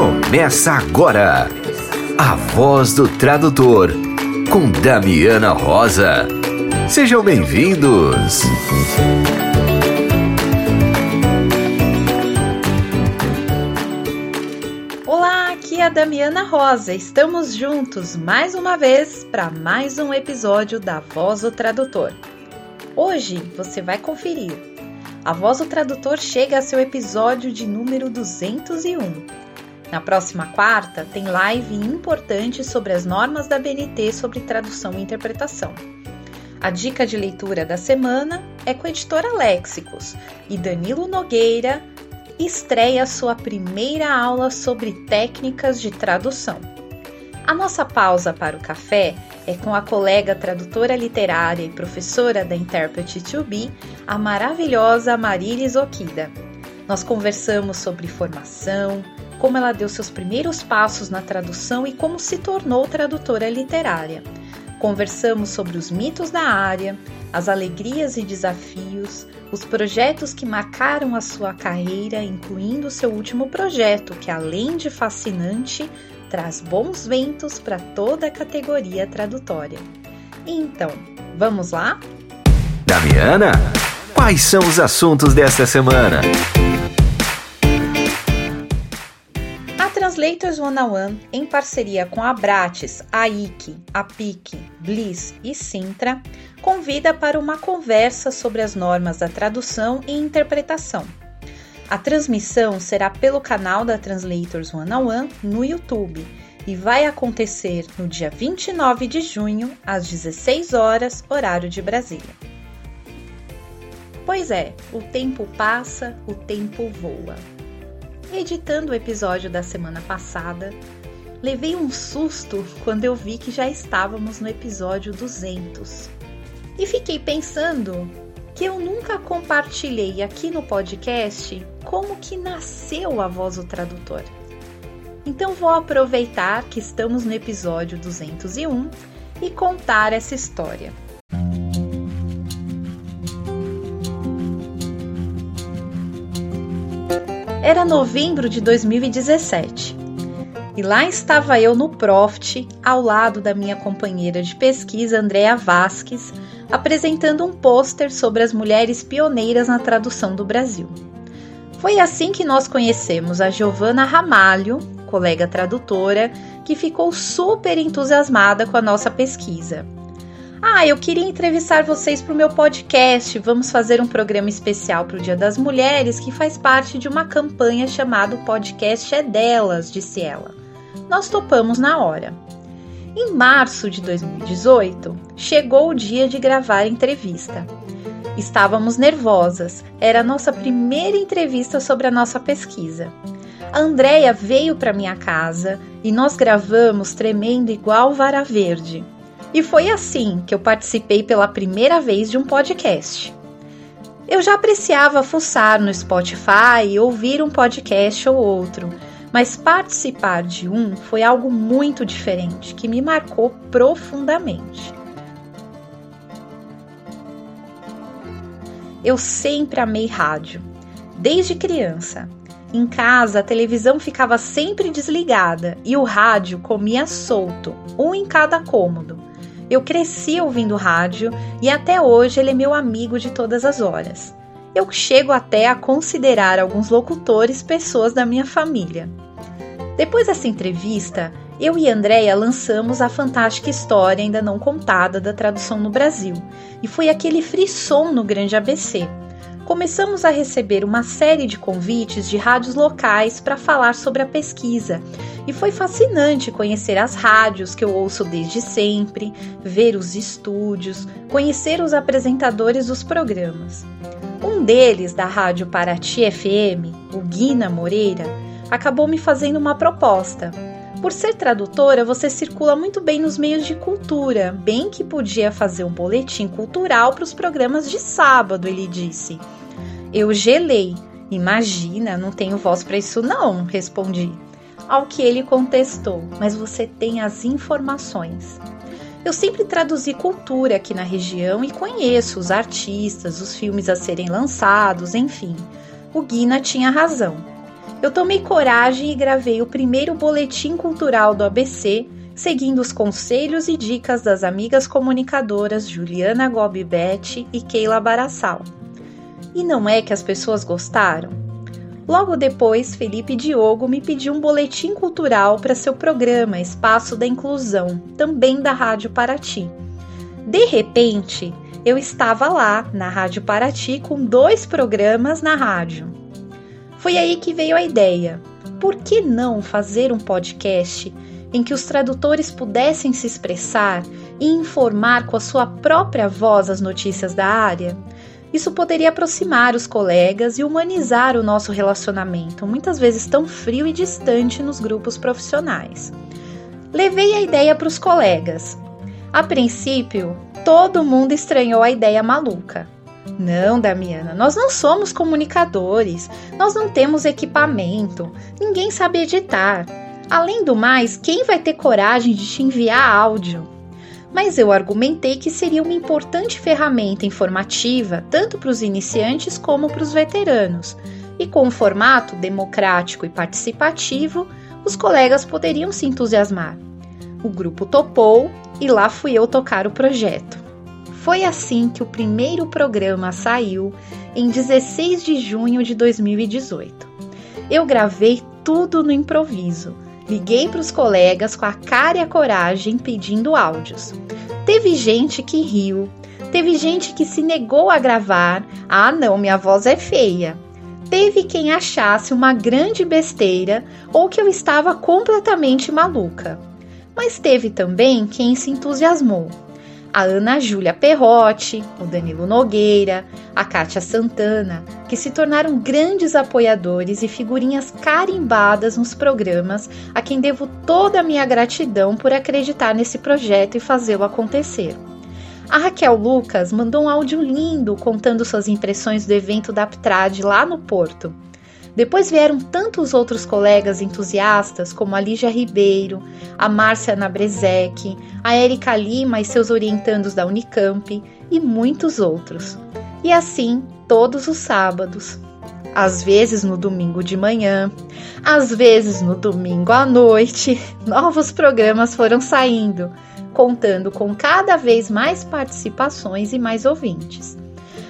Começa agora a voz do tradutor com Damiana Rosa. Sejam bem-vindos. Olá, aqui é a Damiana Rosa. Estamos juntos mais uma vez para mais um episódio da Voz do Tradutor. Hoje você vai conferir. A Voz do Tradutor chega a seu episódio de número 201. Na próxima quarta, tem live importante sobre as normas da BNT sobre tradução e interpretação. A dica de leitura da semana é com a editora Léxicos e Danilo Nogueira estreia sua primeira aula sobre técnicas de tradução. A nossa pausa para o café é com a colega tradutora literária e professora da Interpret to Be, a maravilhosa Marilis Okida. Nós conversamos sobre formação, como ela deu seus primeiros passos na tradução e como se tornou tradutora literária. Conversamos sobre os mitos da área, as alegrias e desafios, os projetos que marcaram a sua carreira, incluindo seu último projeto, que além de fascinante, traz bons ventos para toda a categoria tradutória. Então, vamos lá? Damiana, quais são os assuntos desta semana? Translators One-on-One, em parceria com a Bratis, a IC, a PIC, Bliss e Sintra, convida para uma conversa sobre as normas da tradução e interpretação. A transmissão será pelo canal da Translators One-on-One no YouTube e vai acontecer no dia 29 de junho, às 16 horas, horário de Brasília. Pois é, o tempo passa, o tempo voa editando o episódio da semana passada, levei um susto quando eu vi que já estávamos no episódio 200. E fiquei pensando que eu nunca compartilhei aqui no podcast como que nasceu a voz do tradutor. Então vou aproveitar que estamos no episódio 201 e contar essa história. Era novembro de 2017. E lá estava eu no Profit, ao lado da minha companheira de pesquisa, Andrea Vasques, apresentando um pôster sobre as mulheres pioneiras na tradução do Brasil. Foi assim que nós conhecemos a Giovana Ramalho, colega tradutora, que ficou super entusiasmada com a nossa pesquisa. Ah, eu queria entrevistar vocês para o meu podcast. Vamos fazer um programa especial para o Dia das Mulheres que faz parte de uma campanha chamada Podcast é Delas, disse ela. Nós topamos na hora. Em março de 2018, chegou o dia de gravar a entrevista. Estávamos nervosas, era a nossa primeira entrevista sobre a nossa pesquisa. A Andrea veio para minha casa e nós gravamos tremendo igual vara verde. E foi assim que eu participei pela primeira vez de um podcast. Eu já apreciava fuçar no Spotify e ouvir um podcast ou outro, mas participar de um foi algo muito diferente que me marcou profundamente. Eu sempre amei rádio, desde criança. Em casa, a televisão ficava sempre desligada e o rádio comia solto, um em cada cômodo. Eu cresci ouvindo rádio e até hoje ele é meu amigo de todas as horas. Eu chego até a considerar alguns locutores pessoas da minha família. Depois dessa entrevista, eu e Andréia lançamos a fantástica história ainda não contada da tradução no Brasil, e foi aquele frisson no grande ABC começamos a receber uma série de convites de rádios locais para falar sobre a pesquisa. E foi fascinante conhecer as rádios que eu ouço desde sempre, ver os estúdios, conhecer os apresentadores dos programas. Um deles, da Rádio Paraty FM, o Guina Moreira, acabou me fazendo uma proposta. Por ser tradutora, você circula muito bem nos meios de cultura, bem que podia fazer um boletim cultural para os programas de sábado, ele disse. Eu gelei. Imagina, não tenho voz para isso não, respondi. Ao que ele contestou, mas você tem as informações. Eu sempre traduzi cultura aqui na região e conheço os artistas, os filmes a serem lançados, enfim. O Guina tinha razão. eu tomei coragem e gravei o primeiro boletim cultural do ABC, seguindo os conselhos e dicas das amigas comunicadoras Juliana Gobibete e Keila Barassal. E não é que as pessoas gostaram? Logo depois, Felipe Diogo me pediu um boletim cultural para seu programa Espaço da Inclusão, também da Rádio Paraty. De repente, eu estava lá na Rádio Paraty com dois programas na rádio. Foi aí que veio a ideia. Por que não fazer um podcast em que os tradutores pudessem se expressar e informar com a sua própria voz as notícias da área? Isso poderia aproximar os colegas e humanizar o nosso relacionamento, muitas vezes tão frio e distante nos grupos profissionais. Levei a ideia para os colegas. A princípio, todo mundo estranhou a ideia maluca. Não, Damiana, nós não somos comunicadores, nós não temos equipamento, ninguém sabe editar. Além do mais, quem vai ter coragem de te enviar áudio? Mas eu argumentei que seria uma importante ferramenta informativa tanto para os iniciantes como para os veteranos, e com um formato democrático e participativo, os colegas poderiam se entusiasmar. O grupo topou e lá fui eu tocar o projeto. Foi assim que o primeiro programa saiu em 16 de junho de 2018. Eu gravei tudo no improviso. Liguei para os colegas com a cara e a coragem pedindo áudios. Teve gente que riu, teve gente que se negou a gravar. Ah, não, minha voz é feia. Teve quem achasse uma grande besteira ou que eu estava completamente maluca. Mas teve também quem se entusiasmou a Ana Júlia Perrotti, o Danilo Nogueira, a Kátia Santana, que se tornaram grandes apoiadores e figurinhas carimbadas nos programas, a quem devo toda a minha gratidão por acreditar nesse projeto e fazê-lo acontecer. A Raquel Lucas mandou um áudio lindo contando suas impressões do evento da Aptrad lá no Porto. Depois vieram tantos outros colegas entusiastas, como a Lígia Ribeiro, a Márcia Nabrezek, a Érica Lima e seus orientandos da Unicamp e muitos outros. E assim, todos os sábados. Às vezes no domingo de manhã, às vezes no domingo à noite, novos programas foram saindo, contando com cada vez mais participações e mais ouvintes.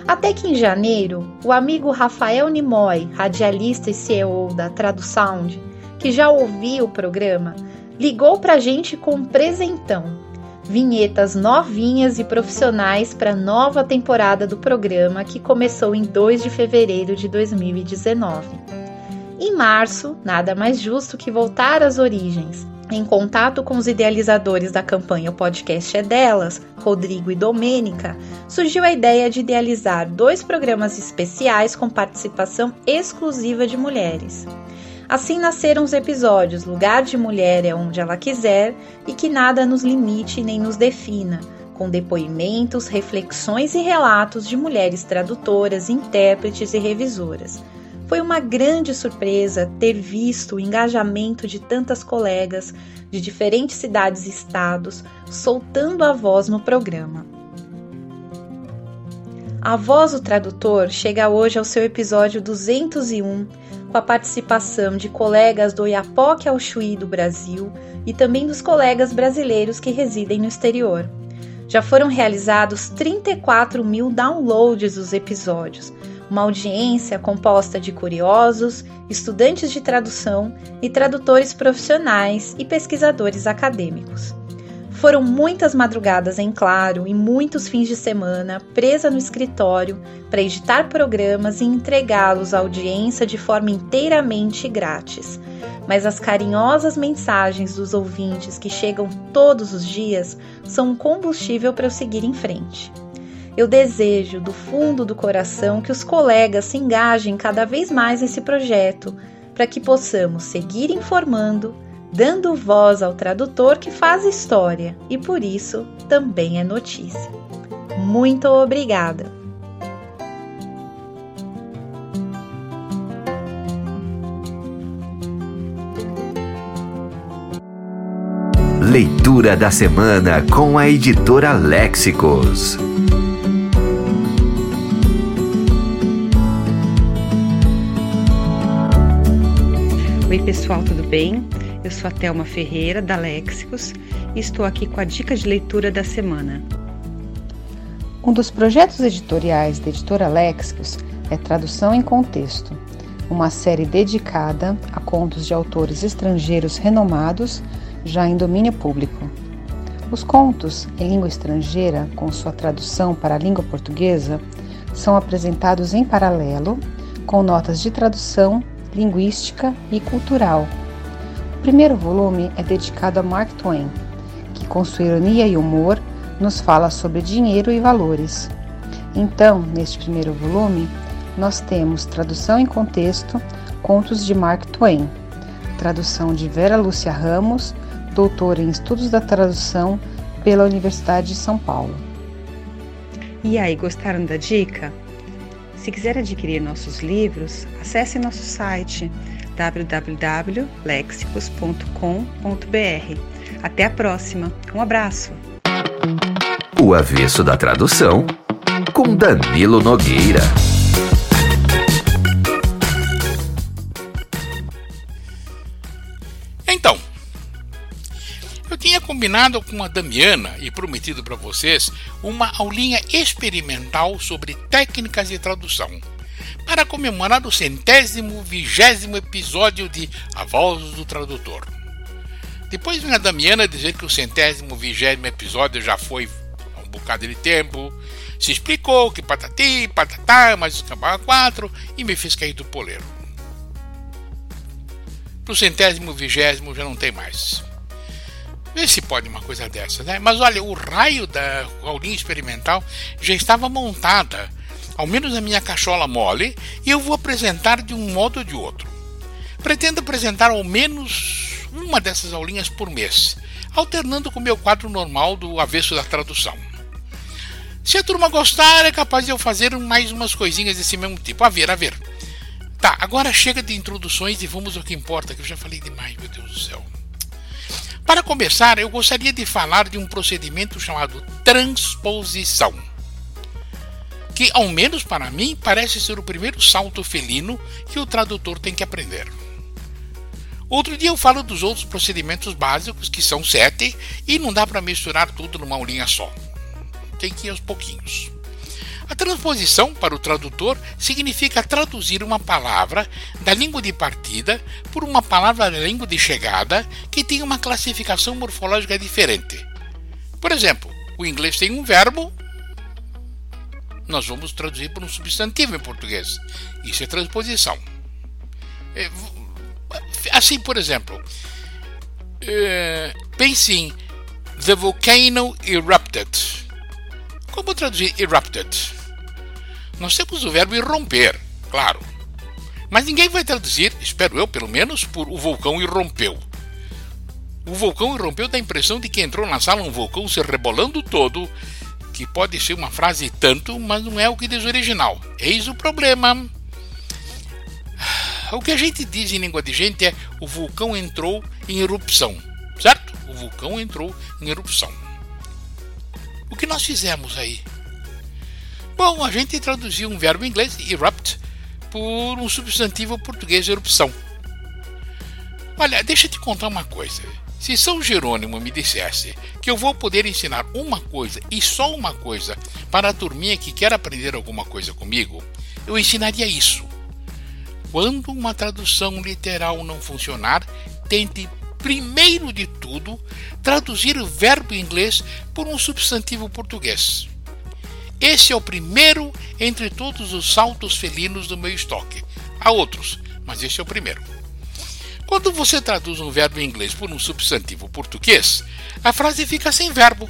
Até que em janeiro, o amigo Rafael Nimoy, radialista e CEO da Tradusound, que já ouvia o programa, ligou para a gente com um presentão. Vinhetas novinhas e profissionais para a nova temporada do programa que começou em 2 de fevereiro de 2019. Em março, nada mais justo que voltar às origens em contato com os idealizadores da campanha O Podcast é Delas, Rodrigo e Domênica, surgiu a ideia de idealizar dois programas especiais com participação exclusiva de mulheres. Assim nasceram os episódios Lugar de Mulher é onde ela quiser e Que Nada nos limite nem nos defina, com depoimentos, reflexões e relatos de mulheres tradutoras, intérpretes e revisoras foi uma grande surpresa ter visto o engajamento de tantas colegas de diferentes cidades e estados soltando a voz no programa. A Voz do Tradutor chega hoje ao seu episódio 201, com a participação de colegas do Iapoque ao Chuí do Brasil e também dos colegas brasileiros que residem no exterior. Já foram realizados 34 mil downloads dos episódios, uma audiência composta de curiosos, estudantes de tradução e tradutores profissionais e pesquisadores acadêmicos. Foram muitas madrugadas em claro e muitos fins de semana presa no escritório para editar programas e entregá-los à audiência de forma inteiramente grátis. Mas as carinhosas mensagens dos ouvintes que chegam todos os dias são um combustível para eu seguir em frente. Eu desejo do fundo do coração que os colegas se engajem cada vez mais nesse projeto, para que possamos seguir informando, dando voz ao tradutor que faz história e por isso também é notícia. Muito obrigada! Leitura da semana com a editora Léxicos. Pessoal, tudo bem? Eu sou a Thelma Ferreira, da Léxicos, e estou aqui com a dica de leitura da semana. Um dos projetos editoriais da editora Léxicos é Tradução em Contexto, uma série dedicada a contos de autores estrangeiros renomados já em domínio público. Os contos em língua estrangeira, com sua tradução para a língua portuguesa, são apresentados em paralelo, com notas de tradução, linguística e cultural. O primeiro volume é dedicado a Mark Twain, que, com sua ironia e humor, nos fala sobre dinheiro e valores. Então, neste primeiro volume, nós temos tradução em contexto, contos de Mark Twain, tradução de Vera Lúcia Ramos, doutora em estudos da tradução pela Universidade de São Paulo. E aí, gostaram da dica? Se quiser adquirir nossos livros, acesse nosso site www.lexicos.com.br. Até a próxima. Um abraço. O avesso da tradução com Danilo Nogueira. Combinado com a Damiana e prometido para vocês uma aulinha experimental sobre técnicas de tradução para comemorar o centésimo vigésimo episódio de A Voz do Tradutor. Depois vem a Damiana dizer que o centésimo vigésimo episódio já foi um bocado de tempo, se explicou que patati, patatá, mas acabava quatro e me fez cair do poleiro. Pro centésimo vigésimo já não tem mais. Vê se pode uma coisa dessa, né? Mas olha, o raio da aulinha experimental já estava montada, ao menos na minha cachola mole, e eu vou apresentar de um modo ou de outro. Pretendo apresentar ao menos uma dessas aulinhas por mês, alternando com o meu quadro normal do avesso da tradução. Se a turma gostar, é capaz de eu fazer mais umas coisinhas desse mesmo tipo. A ver, a ver. Tá, agora chega de introduções e vamos ao que importa, que eu já falei demais, meu Deus do céu. Para começar, eu gostaria de falar de um procedimento chamado transposição, que, ao menos para mim, parece ser o primeiro salto felino que o tradutor tem que aprender. Outro dia eu falo dos outros procedimentos básicos, que são sete, e não dá para misturar tudo numa aulinha só tem que ir aos pouquinhos. A transposição para o tradutor significa traduzir uma palavra da língua de partida por uma palavra da língua de chegada que tem uma classificação morfológica diferente. Por exemplo, o inglês tem um verbo, nós vamos traduzir por um substantivo em português. Isso é transposição. É, assim, por exemplo, é, pense em The volcano erupted. Como traduzir erupted? Nós temos o verbo irromper, claro. Mas ninguém vai traduzir, espero eu pelo menos, por o vulcão irrompeu. O vulcão irrompeu dá a impressão de que entrou na sala um vulcão se rebolando todo, que pode ser uma frase tanto, mas não é o que diz o original. Eis o problema. O que a gente diz em língua de gente é o vulcão entrou em erupção, certo? O vulcão entrou em erupção. O que nós fizemos aí? Bom, a gente traduziu um verbo em inglês, erupt, por um substantivo português, erupção. Olha, deixa eu te contar uma coisa. Se São Jerônimo me dissesse que eu vou poder ensinar uma coisa e só uma coisa para a turminha que quer aprender alguma coisa comigo, eu ensinaria isso. Quando uma tradução literal não funcionar, tente primeiro de tudo, traduzir o verbo inglês por um substantivo português. Esse é o primeiro entre todos os saltos felinos do meu estoque. Há outros, mas esse é o primeiro. Quando você traduz um verbo em inglês por um substantivo português, a frase fica sem verbo.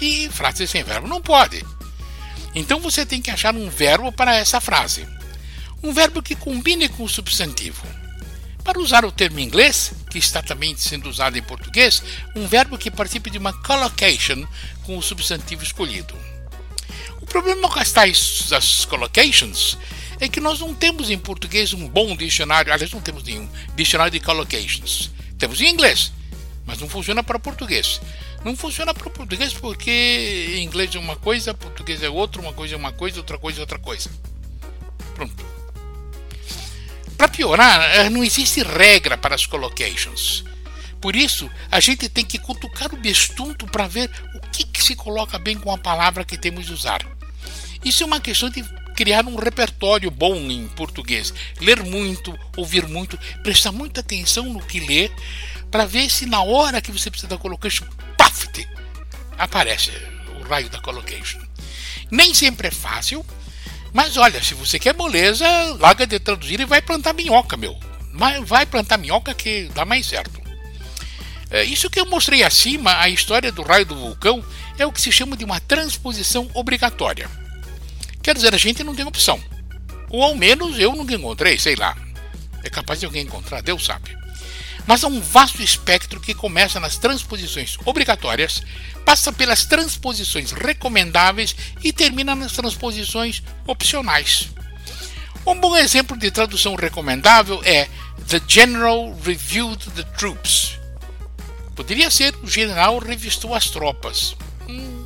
E frase sem verbo não pode. Então você tem que achar um verbo para essa frase. Um verbo que combine com o substantivo. Para usar o termo inglês, que está também sendo usado em português, um verbo que participe de uma collocation com o substantivo escolhido. O problema com as tais as collocations é que nós não temos em português um bom dicionário, aliás, não temos nenhum dicionário de collocations. Temos em inglês, mas não funciona para português. Não funciona para português porque inglês é uma coisa, português é outra, uma coisa é uma coisa, outra coisa é outra coisa. Pronto. Para piorar, eh, não existe regra para as collocations. Por isso, a gente tem que cutucar o bestunto para ver o que, que se coloca bem com a palavra que temos de usar. Isso é uma questão de criar um repertório bom em português. Ler muito, ouvir muito, prestar muita atenção no que lê, para ver se na hora que você precisa da collocation, paft, aparece o raio da collocation. Nem sempre é fácil, mas olha, se você quer moleza, larga de traduzir e vai plantar minhoca, meu. Vai plantar minhoca que dá mais certo. É, isso que eu mostrei acima, a história do raio do vulcão, é o que se chama de uma transposição obrigatória. Quer dizer, a gente não tem opção. Ou ao menos eu nunca encontrei, sei lá. É capaz de alguém encontrar, Deus sabe. Mas há um vasto espectro que começa nas transposições obrigatórias, passa pelas transposições recomendáveis e termina nas transposições opcionais. Um bom exemplo de tradução recomendável é The General Reviewed the Troops. Poderia ser o general revistou as tropas. Hum.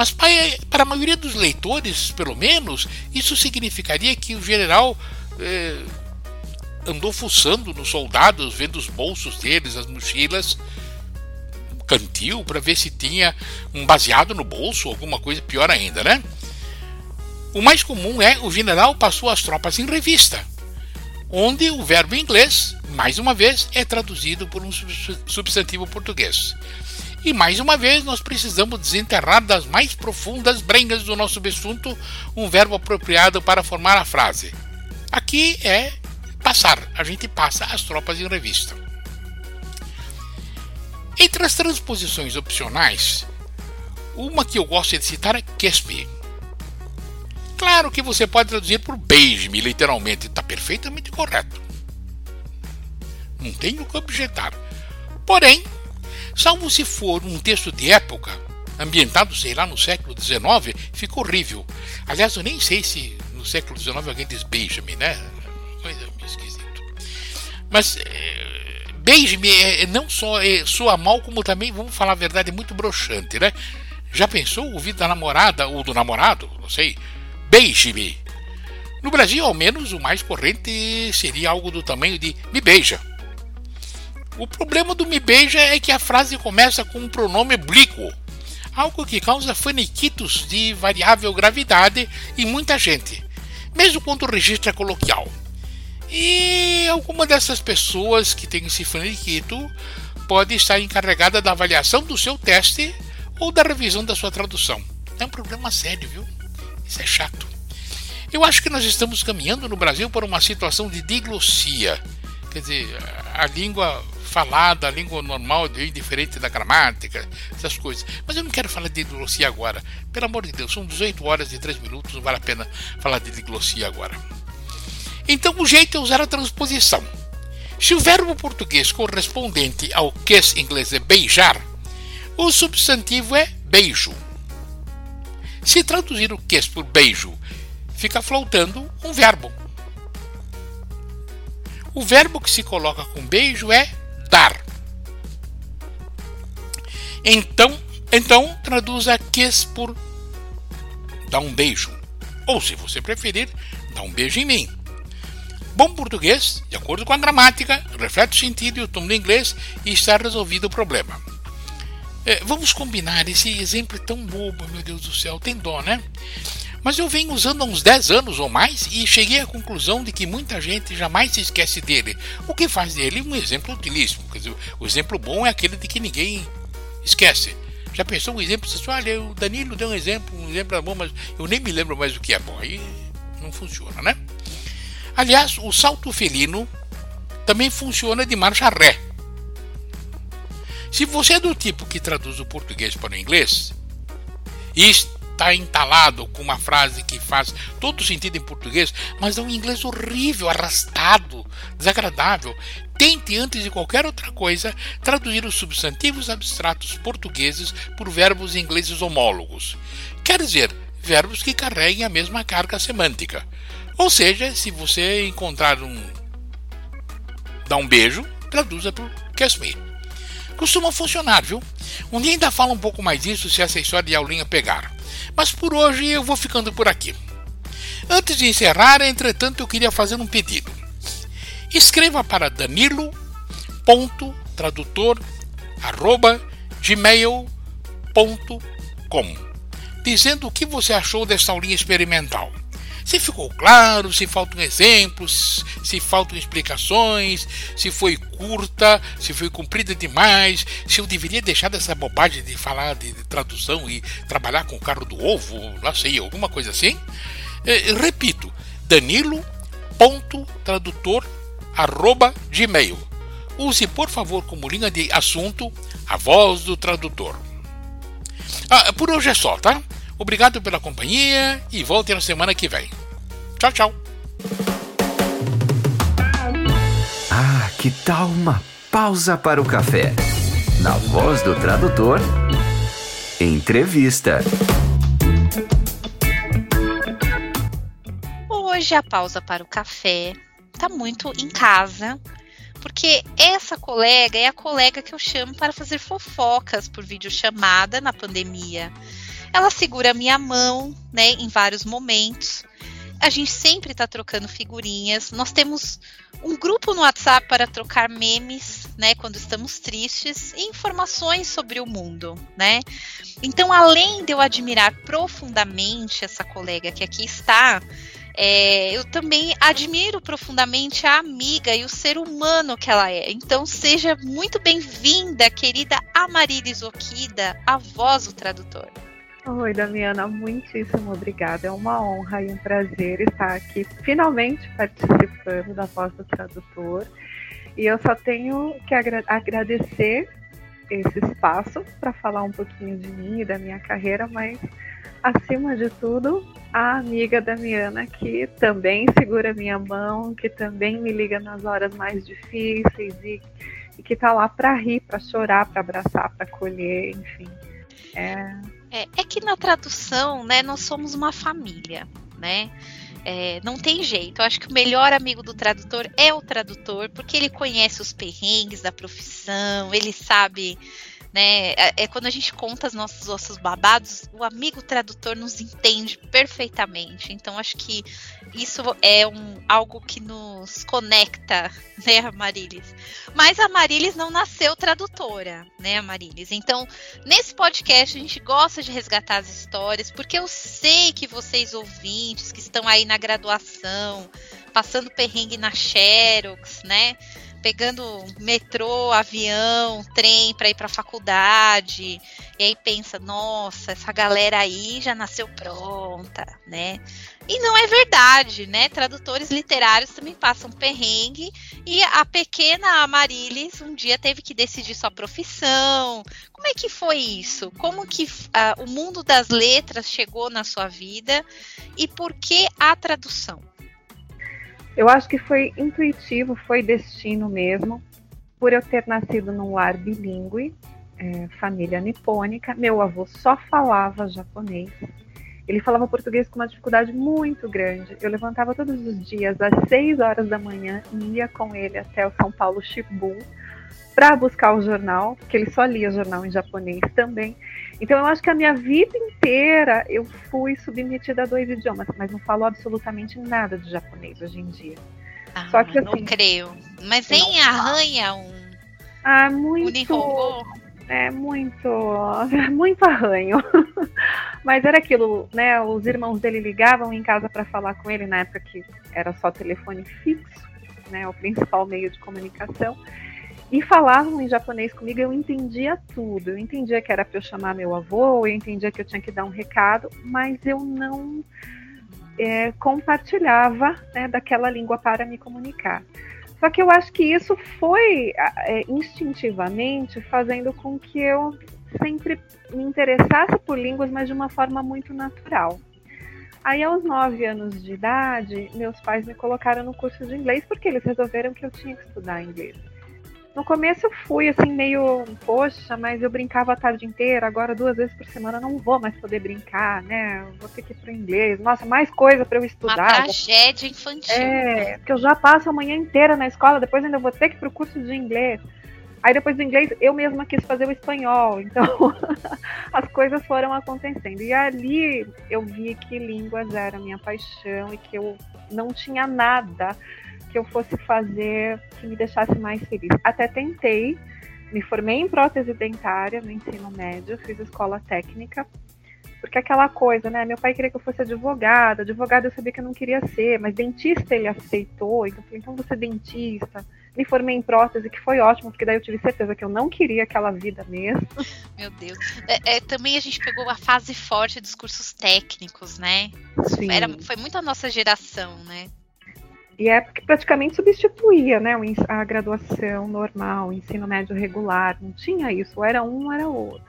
Mas para a maioria dos leitores, pelo menos, isso significaria que o general eh, andou fuçando nos soldados, vendo os bolsos deles, as mochilas, cantil, para ver se tinha um baseado no bolso, alguma coisa pior ainda, né? O mais comum é o general passou as tropas em revista, onde o verbo inglês, mais uma vez, é traduzido por um substantivo português. E mais uma vez nós precisamos desenterrar das mais profundas brengas do nosso assunto um verbo apropriado para formar a frase. Aqui é passar, a gente passa as tropas em revista. Entre as transposições opcionais, uma que eu gosto de citar é Me. Claro que você pode traduzir por beije-me, literalmente, está perfeitamente correto. Não tenho o que objetar. Porém, salvo se for um texto de época, ambientado, sei lá, no século XIX, fica horrível. Aliás, eu nem sei se no século XIX alguém diz beija-me, né? Coisa meio esquisito. Mas é, beije-me é, não só é, soa mal, como também, vamos falar a verdade, é muito broxante, né? Já pensou o ouvido da namorada ou do namorado? Não sei. Beije-me. No Brasil, ao menos, o mais corrente seria algo do tamanho de me beija. O problema do me beija é que a frase começa com um pronome oblíquo, algo que causa faniquitos de variável gravidade em muita gente, mesmo quando o registro é coloquial. E alguma dessas pessoas que tem esse faniquito pode estar encarregada da avaliação do seu teste ou da revisão da sua tradução. É um problema sério, viu? Isso é chato. Eu acho que nós estamos caminhando no Brasil para uma situação de diglossia. Quer dizer, a língua falada, a língua normal, diferente da gramática, essas coisas. Mas eu não quero falar de diglossia agora. Pelo amor de Deus, são 18 horas e 3 minutos, não vale a pena falar de diglossia agora. Então o jeito é usar a transposição. Se o verbo português correspondente ao kiss inglês é beijar, o substantivo é beijo. Se traduzir o kiss por beijo, fica faltando um verbo. O verbo que se coloca com beijo é dar. Então, então traduza kiss por dar um beijo. Ou, se você preferir, dá um beijo em mim. Bom português, de acordo com a gramática, reflete o sentido e o tom do inglês e está resolvido o problema. É, vamos combinar, esse exemplo é tão bobo, meu Deus do céu, tem dó, né? Mas eu venho usando há uns 10 anos ou mais e cheguei à conclusão de que muita gente jamais se esquece dele, o que faz dele um exemplo utilíssimo. Quer dizer, o exemplo bom é aquele de que ninguém esquece. Já pensou um exemplo? Você olha, o Danilo deu um exemplo, um exemplo bom, mas eu nem me lembro mais o que é bom. Aí não funciona, né? Aliás, o salto felino também funciona de marcha ré. Se você é do tipo que traduz o português para o inglês e está entalado com uma frase que faz todo sentido em português, mas é um inglês horrível, arrastado, desagradável, tente antes de qualquer outra coisa traduzir os substantivos abstratos portugueses por verbos ingleses homólogos. Quer dizer, verbos que carreguem a mesma carga semântica. Ou seja, se você encontrar um. dar um beijo, traduza por kiss me. Costuma funcionar, viu? Um dia ainda fala um pouco mais disso se essa história de aulinha pegar. Mas por hoje eu vou ficando por aqui. Antes de encerrar, entretanto, eu queria fazer um pedido. escreva para danilo.tradutor@gmail.com dizendo o que você achou dessa aulinha experimental. Se ficou claro, se faltam exemplos, se faltam explicações, se foi curta, se foi comprida demais, se eu deveria deixar dessa bobagem de falar de, de tradução e trabalhar com o carro do ovo, não sei, alguma coisa assim. É, repito, danilo.tradutor@gmail. Use, por favor, como linha de assunto a voz do tradutor. Ah, por hoje é só, tá? Obrigado pela companhia e volte na semana que vem. Tchau, tchau. Ah, que tal uma pausa para o café? Na voz do tradutor, entrevista. Hoje a pausa para o café tá muito em casa, porque essa colega é a colega que eu chamo para fazer fofocas por videochamada na pandemia. Ela segura a minha mão, né, em vários momentos. A gente sempre está trocando figurinhas. Nós temos um grupo no WhatsApp para trocar memes, né, quando estamos tristes, e informações sobre o mundo, né? Então, além de eu admirar profundamente essa colega que aqui está, é, eu também admiro profundamente a amiga e o ser humano que ela é. Então, seja muito bem-vinda, querida Amarilis Okida, a voz do tradutor. Oi, Damiana, muitíssimo obrigada. É uma honra e um prazer estar aqui, finalmente participando da Voz do Tradutor. E eu só tenho que agra agradecer esse espaço para falar um pouquinho de mim e da minha carreira, mas acima de tudo, a amiga Damiana que também segura minha mão, que também me liga nas horas mais difíceis e, e que está lá para rir, para chorar, para abraçar, para acolher, enfim. É... É, é que na tradução, né, nós somos uma família, né? É, não tem jeito. Eu acho que o melhor amigo do tradutor é o tradutor, porque ele conhece os perrengues da profissão, ele sabe né? É, é, quando a gente conta os nossos ossos babados, o amigo tradutor nos entende perfeitamente. Então acho que isso é um, algo que nos conecta, né, Amarilis? Mas a Amarilis não nasceu tradutora, né, Amarilis? Então, nesse podcast a gente gosta de resgatar as histórias, porque eu sei que vocês ouvintes que estão aí na graduação, passando perrengue na Xerox, né? Pegando metrô, avião, trem para ir para a faculdade. E aí pensa, nossa, essa galera aí já nasceu pronta, né? E não é verdade, né? Tradutores literários também passam perrengue e a pequena Amarilis um dia teve que decidir sua profissão. Como é que foi isso? Como que uh, o mundo das letras chegou na sua vida e por que a tradução? Eu acho que foi intuitivo, foi destino mesmo, por eu ter nascido num lar bilíngue, é, família nipônica. Meu avô só falava japonês. Ele falava português com uma dificuldade muito grande. Eu levantava todos os dias às 6 horas da manhã e ia com ele até o São Paulo Shibu para buscar o jornal, porque ele só lia jornal em japonês também. Então eu acho que a minha vida inteira eu fui submetida a dois idiomas, mas não falo absolutamente nada de japonês hoje em dia. Ah, Só que assim, não creio. Mas nem arranha um. Ah, muito. Um é muito, muito arranho. Mas era aquilo, né? Os irmãos dele ligavam em casa para falar com ele na época que era só telefone fixo, né? O principal meio de comunicação e falavam em japonês comigo, eu entendia tudo. Eu entendia que era para eu chamar meu avô, eu entendia que eu tinha que dar um recado, mas eu não é, compartilhava né, daquela língua para me comunicar. Só que eu acho que isso foi é, instintivamente fazendo com que eu sempre me interessasse por línguas, mas de uma forma muito natural. Aí, aos nove anos de idade, meus pais me colocaram no curso de inglês porque eles resolveram que eu tinha que estudar inglês. No começo eu fui assim, meio, poxa, mas eu brincava a tarde inteira, agora duas vezes por semana não vou mais poder brincar, né? vou ter que ir pro inglês. Nossa, mais coisa para eu estudar. Uma tragédia infantil. É, porque eu já passo a manhã inteira na escola, depois ainda vou ter que ir pro curso de inglês. Aí depois do inglês, eu mesma quis fazer o espanhol. Então, as coisas foram acontecendo. E ali eu vi que línguas era a minha paixão e que eu não tinha nada que eu fosse fazer que me deixasse mais feliz. Até tentei, me formei em prótese dentária no ensino médio, fiz escola técnica, porque aquela coisa, né? Meu pai queria que eu fosse advogada, advogada eu sabia que eu não queria ser, mas dentista ele aceitou, então eu falei, então vou ser dentista. Me formei em prótese, que foi ótimo, porque daí eu tive certeza que eu não queria aquela vida mesmo. Meu Deus. É, é, também a gente pegou a fase forte dos cursos técnicos, né? Sim. Era, foi muito a nossa geração, né? E é porque praticamente substituía né, a graduação normal, o ensino médio regular. Não tinha isso, ou era um ou era outro.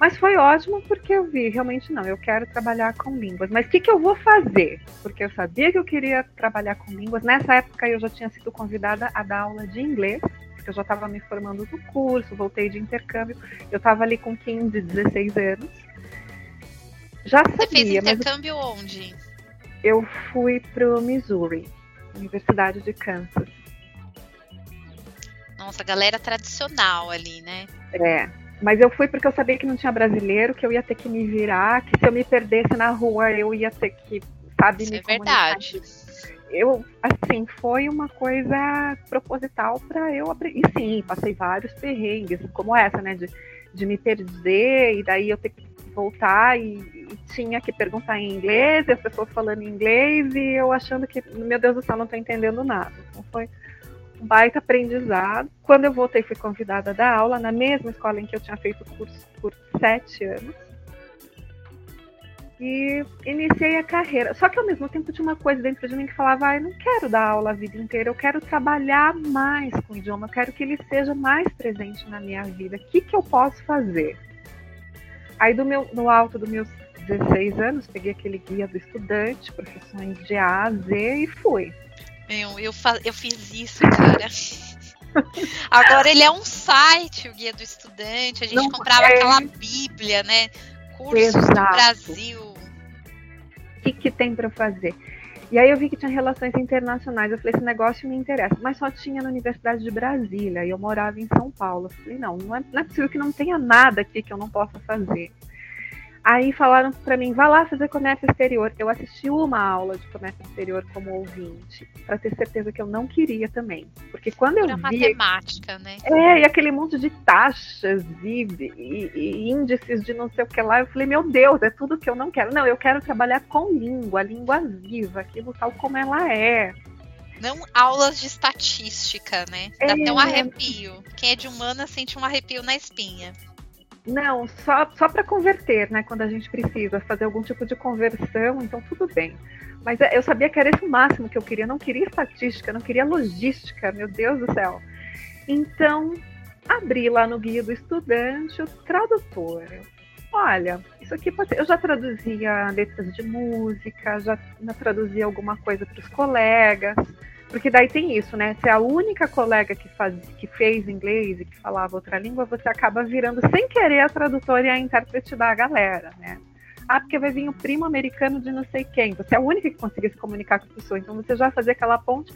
Mas foi ótimo porque eu vi, realmente não, eu quero trabalhar com línguas. Mas o que, que eu vou fazer? Porque eu sabia que eu queria trabalhar com línguas. Nessa época eu já tinha sido convidada a dar aula de inglês, porque eu já estava me formando do curso, voltei de intercâmbio. Eu estava ali com 15, 16 anos. Já sabia. Você fez intercâmbio mas... onde? Eu fui para o Missouri. Universidade de Kansas. Nossa, galera tradicional ali, né? É. Mas eu fui porque eu sabia que não tinha brasileiro, que eu ia ter que me virar, que se eu me perdesse na rua eu ia ter que, sabe, Isso me é verdade. Eu, assim, foi uma coisa proposital para eu abrir. E sim, passei vários perrengues, como essa, né, de, de me perder, e daí eu ter que voltar e, e, tinha que perguntar em inglês, e as pessoas falando em inglês, e eu achando que, meu Deus do céu, não estou entendendo nada. Então foi um baita aprendizado. Quando eu voltei, fui convidada a dar aula na mesma escola em que eu tinha feito o curso por sete anos. E iniciei a carreira. Só que ao mesmo tempo tinha uma coisa dentro de mim que falava: ah, eu não quero dar aula a vida inteira, eu quero trabalhar mais com o idioma, eu quero que ele seja mais presente na minha vida. O que, que eu posso fazer? Aí do meu, no alto dos meus 16 anos, peguei aquele guia do estudante, profissões de A a Z e fui. Meu, eu, eu fiz isso, cara. Agora ele é um site, o guia do estudante. A gente Não comprava é... aquela bíblia, né? Cursos Exato. do Brasil. O que, que tem para fazer? E aí eu vi que tinha relações internacionais. Eu falei, esse negócio me interessa. Mas só tinha na Universidade de Brasília. E eu morava em São Paulo. Eu falei, não, não é, não é possível que não tenha nada aqui que eu não possa fazer. Aí falaram para mim, vá lá fazer comércio exterior. Eu assisti uma aula de comércio exterior como ouvinte, para ter certeza que eu não queria também. Porque quando eu vi... matemática, né? É, e aquele monte de taxas e, e, e, índices de não sei o que lá, eu falei, meu Deus, é tudo que eu não quero. Não, eu quero trabalhar com língua, língua viva, aquilo tal como ela é. Não aulas de estatística, né? Dá é... até um arrepio. Quem é de humana sente um arrepio na espinha. Não, só, só para converter, né? Quando a gente precisa fazer algum tipo de conversão, então tudo bem. Mas é, eu sabia que era esse o máximo que eu queria. Não queria estatística, não queria logística, meu Deus do céu. Então, abri lá no guia do estudante o tradutor. Olha, isso aqui pode ser. Eu já traduzia letras de música, já traduzia alguma coisa para os colegas. Porque daí tem isso, né? Se é a única colega que, faz, que fez inglês e que falava outra língua, você acaba virando sem querer a tradutora e a intérprete da galera, né? Ah, porque vai vir o primo americano de não sei quem. Você é a única que conseguia se comunicar com a pessoa. Então você já fazia aquela ponte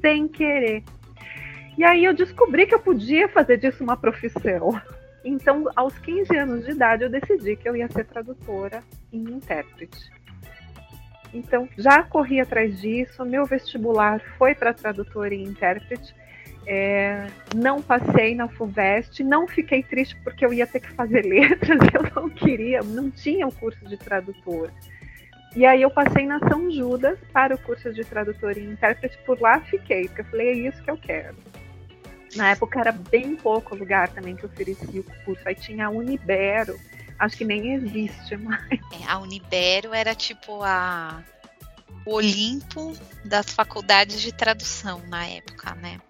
sem querer. E aí eu descobri que eu podia fazer disso uma profissão. Então, aos 15 anos de idade, eu decidi que eu ia ser tradutora e intérprete. Então, já corri atrás disso. Meu vestibular foi para tradutor e intérprete. É, não passei na FUVEST, não fiquei triste porque eu ia ter que fazer letras, eu não queria, não tinha o curso de tradutor. E aí eu passei na São Judas para o curso de tradutor e intérprete, por lá fiquei, porque eu falei, é isso que eu quero. Na época era bem pouco lugar também que oferecia o curso, aí tinha a Unibero, acho que nem existe mais. É, a Unibero era tipo a o Olimpo das faculdades de tradução na época, né?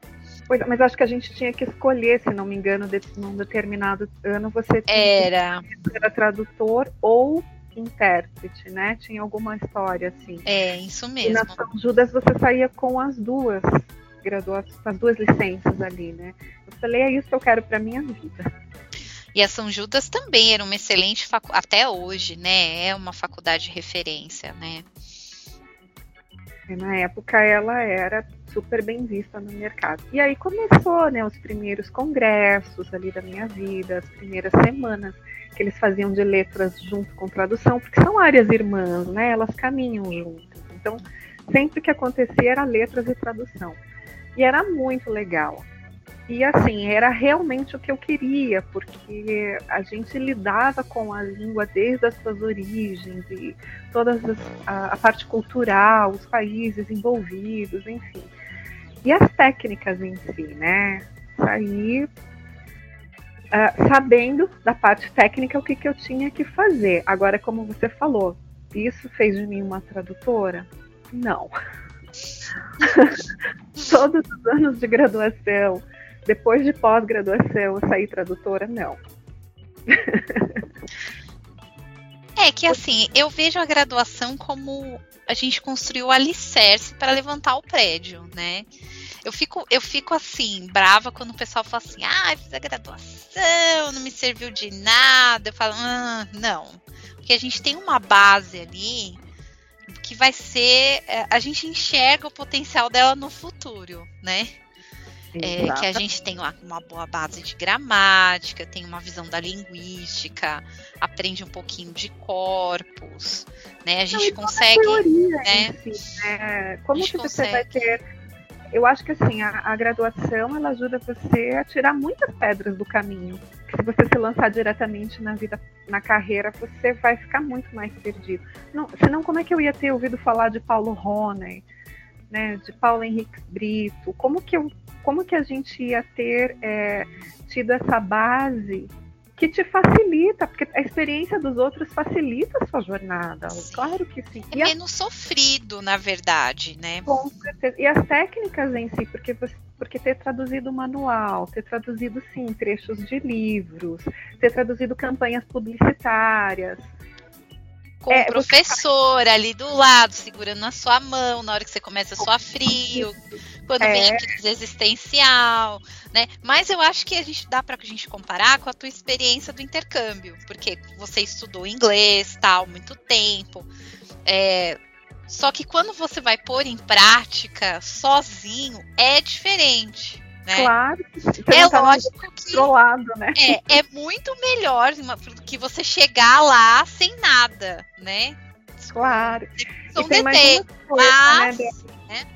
Pois, mas acho que a gente tinha que escolher, se não me engano, de, num determinado ano você era. era tradutor ou intérprete, né? Tinha alguma história assim. É, isso mesmo. E na São Judas você saía com as duas graduações, com as duas licenças ali, né? Eu falei, é isso que eu quero para minha vida. E a São Judas também era uma excelente faculdade, até hoje, né? É uma faculdade de referência, né? Na época ela era super bem vista no mercado. E aí começou, né, os primeiros congressos ali da minha vida, as primeiras semanas que eles faziam de letras junto com tradução, porque são áreas irmãs, né? Elas caminham juntas. Então, sempre que acontecia era letras e tradução. E era muito legal. E assim, era realmente o que eu queria, porque a gente lidava com a língua desde as suas origens e toda a, a parte cultural, os países envolvidos, enfim. E as técnicas em si, né? Sair uh, sabendo da parte técnica o que, que eu tinha que fazer. Agora, como você falou, isso fez de mim uma tradutora? Não. Todos os anos de graduação, depois de pós-graduação, eu saí tradutora? Não. É que assim, eu vejo a graduação como a gente construiu o alicerce para levantar o prédio, né? Eu fico, eu fico assim, brava quando o pessoal fala assim, ah, eu fiz a graduação, não me serviu de nada. Eu falo, ah, não. Porque a gente tem uma base ali que vai ser. É, a gente enxerga o potencial dela no futuro, né? É, que a gente tem uma, uma, boa base de gramática, tem uma visão da linguística, aprende um pouquinho de corpos, né? A gente Não, consegue. Teoria, né? Si, né? Como que você consegue... vai ter eu acho que assim, a, a, graduação ela ajuda você a tirar muitas pedras do caminho. Se você se lançar diretamente na vida, na carreira, você vai ficar muito mais perdido. Não, senão, como é que eu ia ter ouvido falar de Paulo Rony, né, de Paulo Henrique Brito? Como que, eu, como que a gente ia ter é, tido essa base que te facilita, porque a experiência dos outros facilita a sua jornada. Sim. Claro que sim. É e menos a... sofrido, na verdade, né? Com certeza. E as técnicas em si, porque você porque ter traduzido manual, ter traduzido sim trechos de livros, ter traduzido campanhas publicitárias, com é, o professor você... ali do lado, segurando na sua mão, na hora que você começa a suar frio, quando é. vem a crise existencial, né? Mas eu acho que a gente dá para a gente comparar com a tua experiência do intercâmbio, porque você estudou inglês, tal, muito tempo. É, só que quando você vai pôr em prática sozinho, é diferente. Né? Claro, é tá lógico que controlado, né? É, é muito melhor do que você chegar lá sem nada, né? Claro. São um DT, mas, né, né?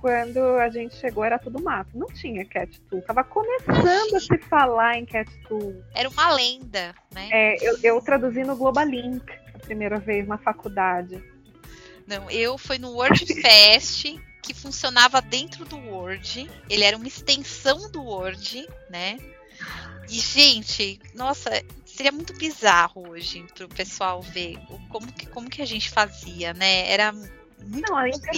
Quando a gente chegou era tudo mato, não tinha cat tool, tava começando a se falar em cat tool. Era uma lenda, né? É, eu, eu traduzi no Globalink a primeira vez na faculdade. Não, eu fui no WordFest que funcionava dentro do Word. Ele era uma extensão do Word, né? E, gente, nossa, seria muito bizarro hoje para o pessoal ver como que, como que a gente fazia, né? Era não, vida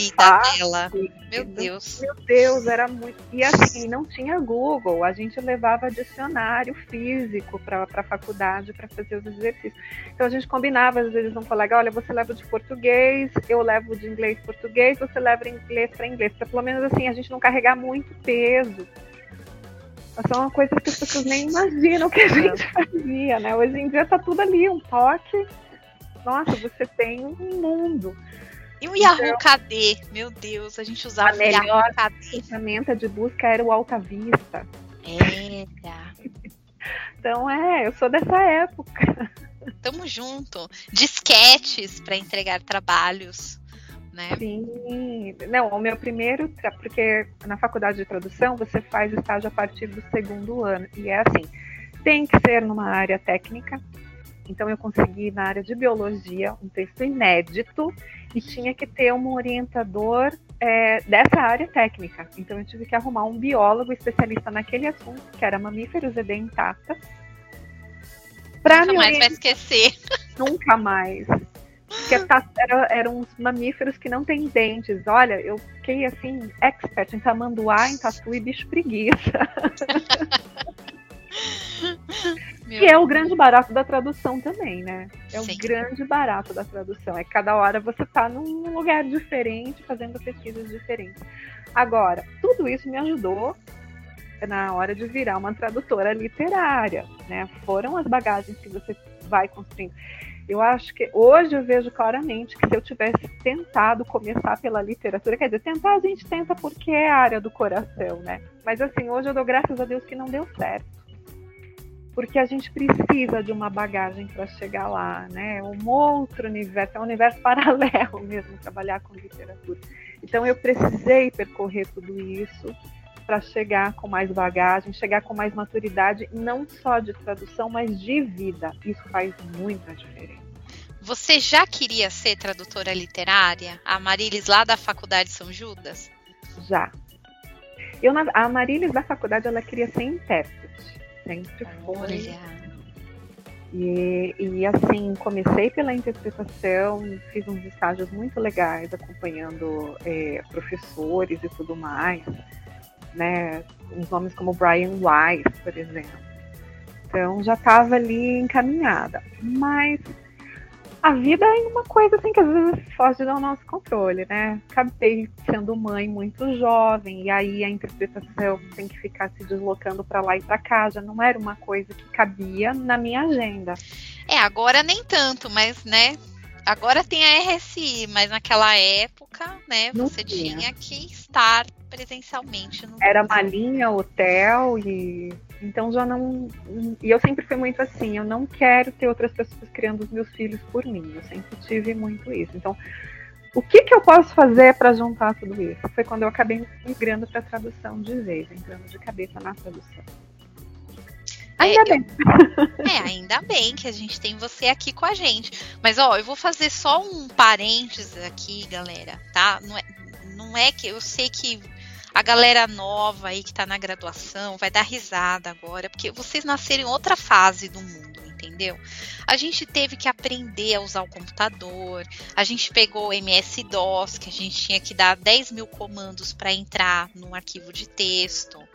dela. Meu Deus. Meu Deus, era muito. E assim, não tinha Google. A gente levava dicionário físico para a faculdade para fazer os exercícios. Então a gente combinava, às vezes, um colega: olha, você leva de português, eu levo de inglês português, você leva inglês para inglês. Para pelo menos assim a gente não carregar muito peso. É uma coisa que as pessoas nem imaginam que a gente fazia, né? Hoje em dia tá tudo ali, um toque. Nossa, você tem um mundo. E o Yahoo então, KD? Meu Deus, a gente usava a melhor Yahoo KD. ferramenta de busca era o Alta Vista. Era. então é, eu sou dessa época. Tamo junto. Disquetes para entregar trabalhos. Né? Sim, não, o meu primeiro, porque na faculdade de tradução você faz estágio a partir do segundo ano, e é assim, tem que ser numa área técnica, então eu consegui na área de biologia um texto inédito e tinha que ter um orientador é, dessa área técnica. Então eu tive que arrumar um biólogo especialista naquele assunto, que era mamíferos edentatas. Pra Nunca mais vai esquecer. Nunca mais. Porque era, eram uns mamíferos que não têm dentes. Olha, eu fiquei assim, expert em tamanduá, em tatu e bicho preguiça. Meu que é o grande barato da tradução também, né? É Sim. o grande barato da tradução. É que cada hora você está num lugar diferente, fazendo pesquisas diferentes. Agora, tudo isso me ajudou na hora de virar uma tradutora literária, né? Foram as bagagens que você vai construindo. Eu acho que hoje eu vejo claramente que se eu tivesse tentado começar pela literatura, quer dizer, tentar a gente tenta porque é a área do coração, né? Mas assim, hoje eu dou graças a Deus que não deu certo porque a gente precisa de uma bagagem para chegar lá, né? Um outro universo, é um universo paralelo mesmo trabalhar com literatura. Então eu precisei percorrer tudo isso para chegar com mais bagagem, chegar com mais maturidade, não só de tradução, mas de vida. Isso faz muita diferença. Você já queria ser tradutora literária? A Marilis lá da Faculdade São Judas? Já. Eu, a Marilis da faculdade, ela queria ser intérprete. Sempre foi. E, e assim, comecei pela interpretação, fiz uns estágios muito legais acompanhando é, professores e tudo mais né? Uns nomes como Brian Weiss, por exemplo. Então já estava ali encaminhada. Mas a vida é uma coisa assim que às vezes foge do nosso controle, né? Acabei sendo mãe muito jovem e aí a interpretação tem que ficar se deslocando para lá e para cá. Já não era uma coisa que cabia na minha agenda. É, agora nem tanto, mas né? Agora tem a RSI, mas naquela época, né, não você tinha. tinha que estar presencialmente. No Era malinha, hotel e então já não. E eu sempre fui muito assim, eu não quero ter outras pessoas criando os meus filhos por mim. Eu sempre tive muito isso. Então, o que, que eu posso fazer para juntar tudo isso? Foi quando eu acabei migrando para tradução de vez, entrando de cabeça na tradução. Ainda é, bem. Eu, é, ainda bem que a gente tem você aqui com a gente. Mas ó, eu vou fazer só um parênteses aqui, galera, tá? Não é, não é que eu sei que a galera nova aí que tá na graduação vai dar risada agora, porque vocês nasceram em outra fase do mundo, entendeu? A gente teve que aprender a usar o computador, a gente pegou o MS-DOS, que a gente tinha que dar 10 mil comandos para entrar num arquivo de texto.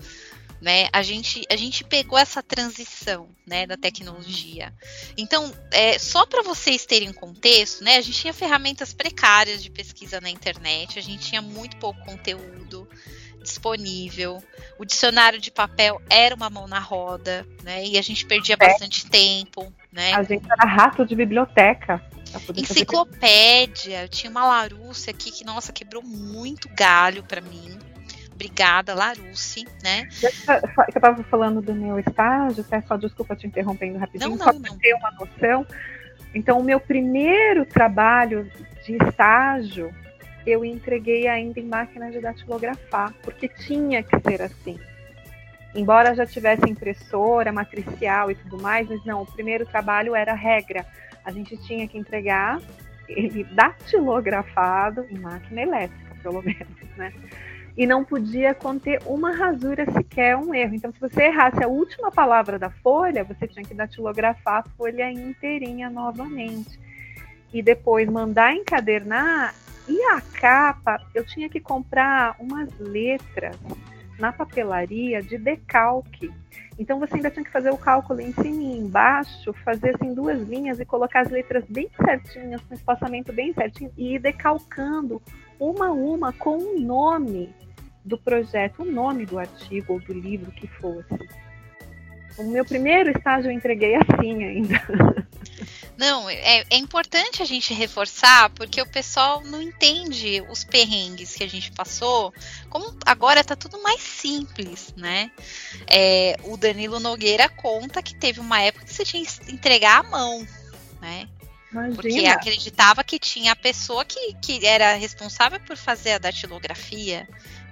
Né? A, gente, a gente pegou essa transição né, da tecnologia. Então, é, só para vocês terem contexto, né, a gente tinha ferramentas precárias de pesquisa na internet, a gente tinha muito pouco conteúdo disponível. O dicionário de papel era uma mão na roda, né? E a gente perdia é. bastante tempo, né? A gente era rato de biblioteca. Enciclopédia, eu tinha uma Larousse aqui que, nossa, quebrou muito galho para mim. Obrigada, Larousse, né? Eu estava falando do meu estágio, até só desculpa te interrompendo rapidinho, não, não, só para ter uma noção. Então, o meu primeiro trabalho de estágio eu entreguei ainda em máquina de datilografar, porque tinha que ser assim. Embora já tivesse impressora, matricial e tudo mais, mas não, o primeiro trabalho era regra. A gente tinha que entregar ele datilografado em máquina elétrica, pelo menos, né? E não podia conter uma rasura sequer, um erro. Então, se você errasse a última palavra da folha, você tinha que datilografar a folha inteirinha novamente. E depois mandar encadernar e a capa, eu tinha que comprar umas letras na papelaria de decalque. Então você ainda tinha que fazer o cálculo em cima e embaixo, fazer assim duas linhas e colocar as letras bem certinhas, com espaçamento bem certinho e ir decalcando uma a uma com o nome do projeto, o nome do artigo ou do livro que fosse. O meu primeiro estágio eu entreguei assim ainda. Não, é, é, importante a gente reforçar, porque o pessoal não entende os perrengues que a gente passou. Como agora tá tudo mais simples, né? É, o Danilo Nogueira conta que teve uma época que você tinha que entregar a mão, né? Imagina. Porque acreditava que tinha a pessoa que, que era responsável por fazer a datilografia.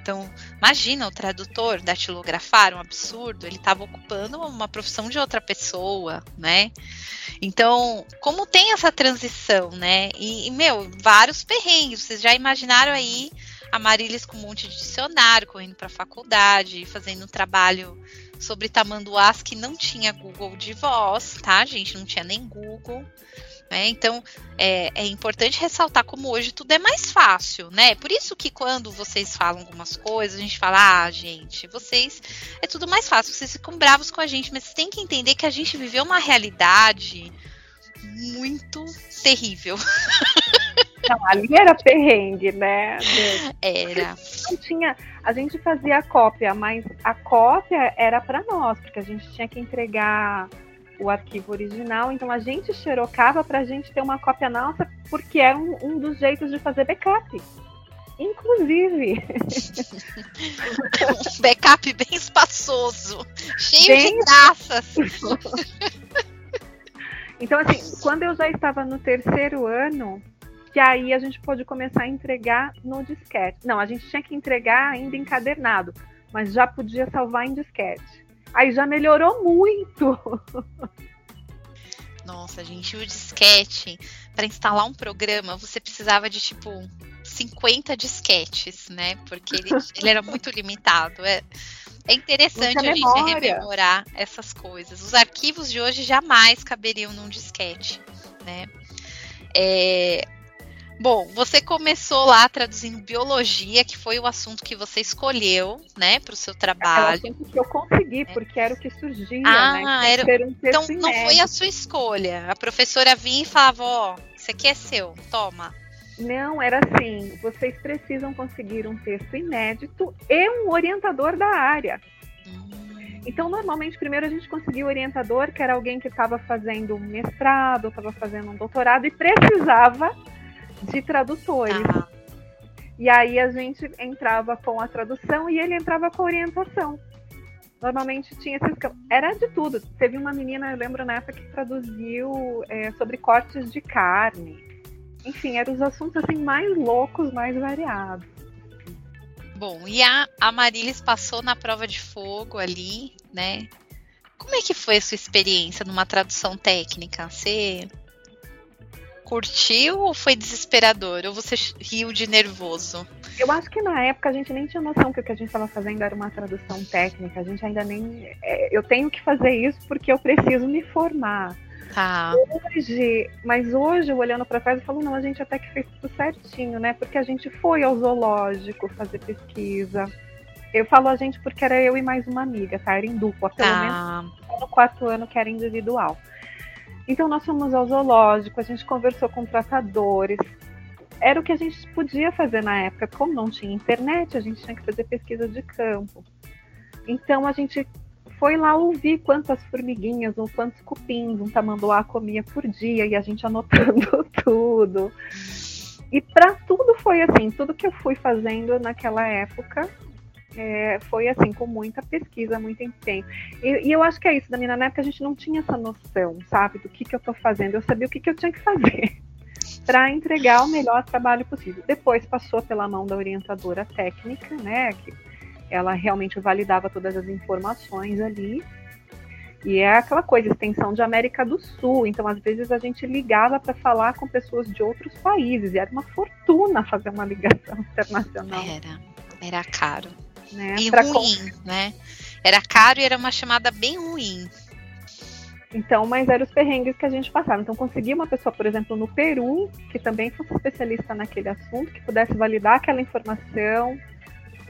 Então, imagina o tradutor datilografar, um absurdo, ele estava ocupando uma profissão de outra pessoa, né? Então, como tem essa transição, né? E, e meu, vários perrengues, vocês já imaginaram aí a Marilis com um monte de dicionário, correndo para a faculdade, fazendo um trabalho sobre tamanduás que não tinha Google de voz, tá, gente? Não tinha nem Google. Né? Então é, é, importante ressaltar como hoje tudo é mais fácil, né? Por isso que quando vocês falam algumas coisas, a gente fala, ah, gente, vocês é tudo mais fácil, vocês ficam bravos com a gente, mas vocês têm que entender que a gente viveu uma realidade muito terrível. Não, ali era perrengue, né? Era. Não tinha, a gente fazia a cópia, mas a cópia era para nós, porque a gente tinha que entregar o arquivo original, então a gente xerocava para a gente ter uma cópia nossa, porque é um, um dos jeitos de fazer backup. inclusive. um backup bem espaçoso, cheio bem... de graças. então, assim, quando eu já estava no terceiro ano, que aí a gente pôde começar a entregar no disquete. Não, a gente tinha que entregar ainda encadernado, mas já podia salvar em disquete. Aí já melhorou muito. Nossa, gente, o disquete, para instalar um programa, você precisava de tipo 50 disquetes, né? Porque ele, ele era muito limitado. É, é interessante a gente rememorar essas coisas. Os arquivos de hoje jamais caberiam num disquete, né? É, Bom, você começou lá traduzindo biologia, que foi o assunto que você escolheu, né, para o seu trabalho. É o que eu consegui, é. porque era o que surgia, ah, né? Era... Um então não foi a sua escolha. A professora vinha e falava, ó, oh, isso aqui é seu, toma. Não, era assim, vocês precisam conseguir um texto inédito e um orientador da área. Hum. Então, normalmente, primeiro a gente conseguia o orientador, que era alguém que estava fazendo um mestrado, estava fazendo um doutorado e precisava de tradutores. Ah. E aí a gente entrava com a tradução e ele entrava com a orientação. Normalmente tinha esses. Era de tudo. Teve uma menina, eu lembro na época, que traduziu é, sobre cortes de carne. Enfim, eram os assuntos assim mais loucos, mais variados. Bom, e a, a Marilis passou na prova de fogo ali, né? Como é que foi a sua experiência numa tradução técnica? Você curtiu ou foi desesperador? Ou você riu de nervoso? Eu acho que na época a gente nem tinha noção que o que a gente estava fazendo era uma tradução técnica. A gente ainda nem. É, eu tenho que fazer isso porque eu preciso me formar. Tá. Hoje, mas hoje, olhando para trás, eu falo, não, a gente até que fez tudo certinho, né? Porque a gente foi ao zoológico fazer pesquisa. Eu falo a gente porque era eu e mais uma amiga, tá? Era em dupla, pelo tá. menos no quarto ano que era individual. Então nós fomos ao zoológico, a gente conversou com tratadores. Era o que a gente podia fazer na época. Como não tinha internet, a gente tinha que fazer pesquisa de campo. Então a gente foi lá ouvir quantas formiguinhas ou quantos cupins um tamanduá comia por dia e a gente anotando tudo. E para tudo foi assim, tudo que eu fui fazendo naquela época é, foi assim, com muita pesquisa, muito empenho. E, e, eu acho que é isso, Damina, na época a gente não tinha essa noção, sabe, do que, que eu estou fazendo. Eu sabia o que, que eu tinha que fazer para entregar o melhor trabalho possível. Depois passou pela mão da orientadora técnica, né, que ela realmente validava todas as informações ali. E é aquela coisa, extensão de América do Sul. Então, às vezes, a gente ligava para falar com pessoas de outros países. E era uma fortuna fazer uma ligação internacional. Era, era caro. Né? E ruim, né? Era caro e era uma chamada bem ruim. Então, mas eram os perrengues que a gente passava. Então, conseguir uma pessoa, por exemplo, no Peru, que também fosse especialista naquele assunto, que pudesse validar aquela informação,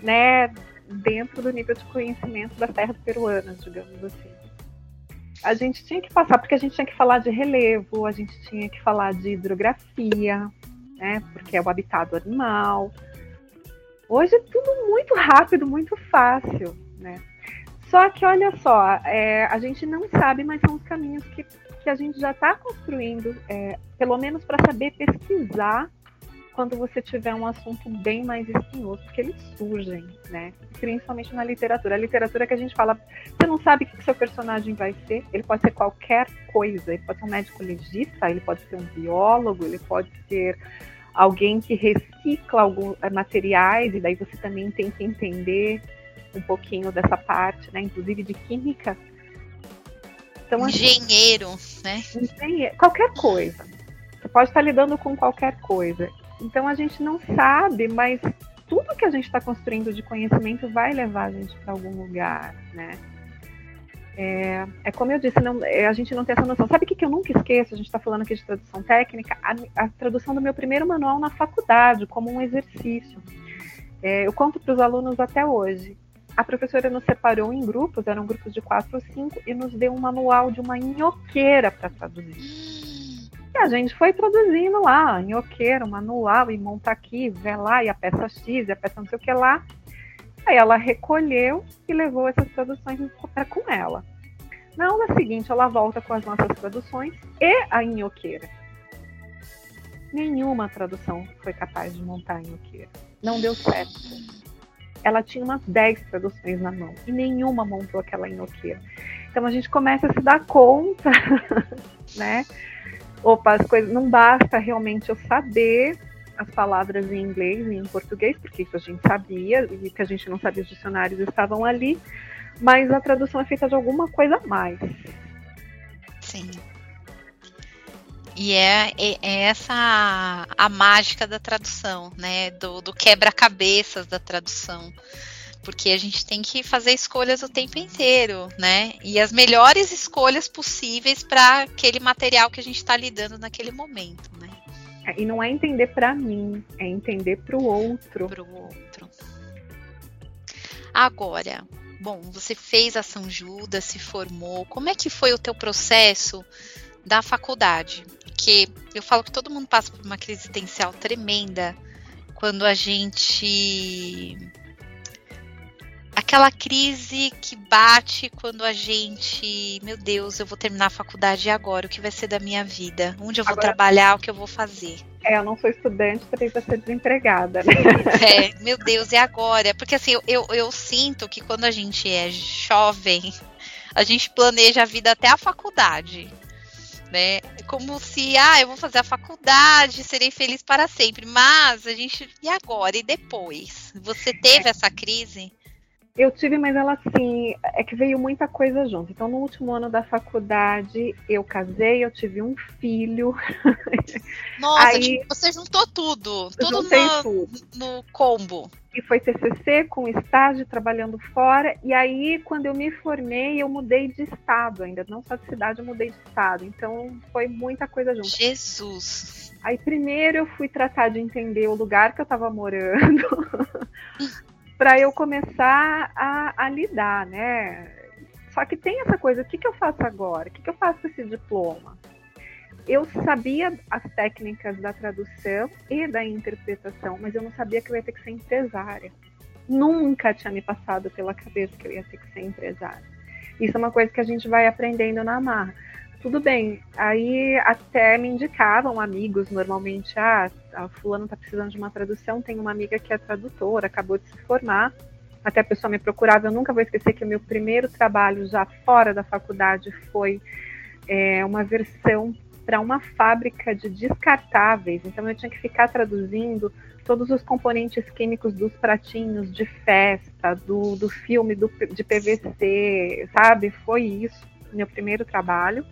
né, dentro do nível de conhecimento das terras peruanas, digamos assim. A gente tinha que passar, porque a gente tinha que falar de relevo, a gente tinha que falar de hidrografia, né, porque é o habitat do animal, Hoje é tudo muito rápido, muito fácil, né? Só que olha só, é, a gente não sabe, mas são os caminhos que, que a gente já está construindo, é, pelo menos para saber pesquisar quando você tiver um assunto bem mais espinhoso, porque eles surgem, né? Principalmente na literatura. A literatura que a gente fala, você não sabe o que seu personagem vai ser, ele pode ser qualquer coisa, ele pode ser um médico legista, ele pode ser um biólogo, ele pode ser alguém que recicla alguns eh, materiais, e daí você também tem que entender um pouquinho dessa parte, né? Inclusive de química. Então, assim, engenheiro, assim, né? Engenheiro, qualquer coisa. Você pode estar lidando com qualquer coisa. Então a gente não sabe, mas tudo que a gente está construindo de conhecimento vai levar a gente para algum lugar, né? É, é, como eu disse, não, é, a gente não tem essa noção. Sabe o que, que eu nunca esqueço? A gente está falando aqui de tradução técnica, a, a, tradução do meu primeiro manual na faculdade, como um exercício. É, eu conto para os alunos até hoje. A professora nos separou em grupos, eram grupos de quatro ou cinco, e nos deu um manual de uma nhoqueira para traduzir. E a gente foi traduzindo lá, nhoqueira, manual, e monta aqui, vê lá, e a peça X, e a peça não sei o que lá. Aí ela recolheu e levou essas traduções para com ela. Na aula seguinte, ela volta com as nossas traduções e a inhoqueira. Nenhuma tradução foi capaz de montar a inhoqueira. Não deu certo. Ela tinha umas 10 traduções na mão e nenhuma montou aquela inoqueira. Então a gente começa a se dar conta, né? Opa, as coisas não basta realmente eu saber as palavras em inglês e em português, porque isso a gente sabia, e que a gente não sabia os dicionários estavam ali, mas a tradução é feita de alguma coisa a mais. Sim. E é, é, é essa a, a, mágica da tradução, né? Do, do quebra-cabeças da tradução. Porque a gente tem que fazer escolhas o tempo inteiro, né? E as melhores escolhas possíveis para aquele material que a gente está lidando naquele momento, né? É, e não é entender para mim, é entender para o outro. Para o outro. Agora, bom, você fez a São Judas, se formou. Como é que foi o teu processo da faculdade? Porque eu falo que todo mundo passa por uma crise existencial tremenda quando a gente aquela crise que bate quando a gente, meu Deus, eu vou terminar a faculdade agora, o que vai ser da minha vida? Onde eu vou agora, trabalhar, o que eu vou fazer? É, eu não sou estudante, também vou ser desempregada. Né? É, meu Deus, e agora? Porque assim, eu, eu, eu sinto que quando a gente é jovem, a gente planeja a vida até a faculdade. Né? Como se, ah, eu vou fazer a faculdade, serei feliz para sempre. Mas a gente, e agora? E depois? Você teve é. essa crise? Eu tive, mas ela assim, é que veio muita coisa junto. Então, no último ano da faculdade, eu casei, eu tive um filho. Nossa, Aí, tipo, você juntou tudo, tudo no, tudo no combo. E foi TCC com estágio, trabalhando fora. E aí, quando eu me formei, eu mudei de estado ainda. Não só de cidade, eu mudei de estado. Então, foi muita coisa junto. Jesus! Aí, primeiro, eu fui tratar de entender o lugar que eu estava morando. para eu começar a, a, lidar, né? Só que tem essa coisa, o que, que eu faço agora? O que, que eu faço com esse diploma? Eu sabia as técnicas da tradução e da interpretação, mas eu não sabia que eu ia ter que ser empresária. Nunca tinha me passado pela cabeça que eu ia ter que ser empresária. Isso é uma coisa que a gente vai aprendendo na marra tudo bem. Aí até me indicavam amigos, normalmente, ah, a fulano tá precisando de uma tradução, tem uma amiga que é tradutora, acabou de se formar. Até a pessoa me procurava, eu nunca vou esquecer que o meu primeiro trabalho já fora da faculdade foi é, uma versão para uma fábrica de descartáveis. Então eu tinha que ficar traduzindo todos os componentes químicos dos pratinhos de festa, do, do filme do, de PVC, sabe? Foi isso, meu primeiro trabalho.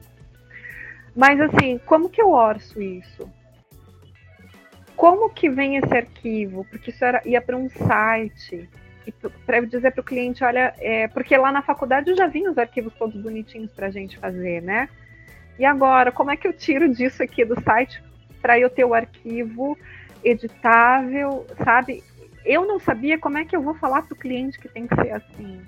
Mas assim, como que eu orço isso? Como que vem esse arquivo? Porque isso era, ia para um site para dizer para o cliente, olha, é, porque lá na faculdade eu já vinha os arquivos todos bonitinhos para a gente fazer, né? E agora, como é que eu tiro disso aqui do site para eu ter o arquivo editável, sabe? Eu não sabia como é que eu vou falar para o cliente que tem que ser assim.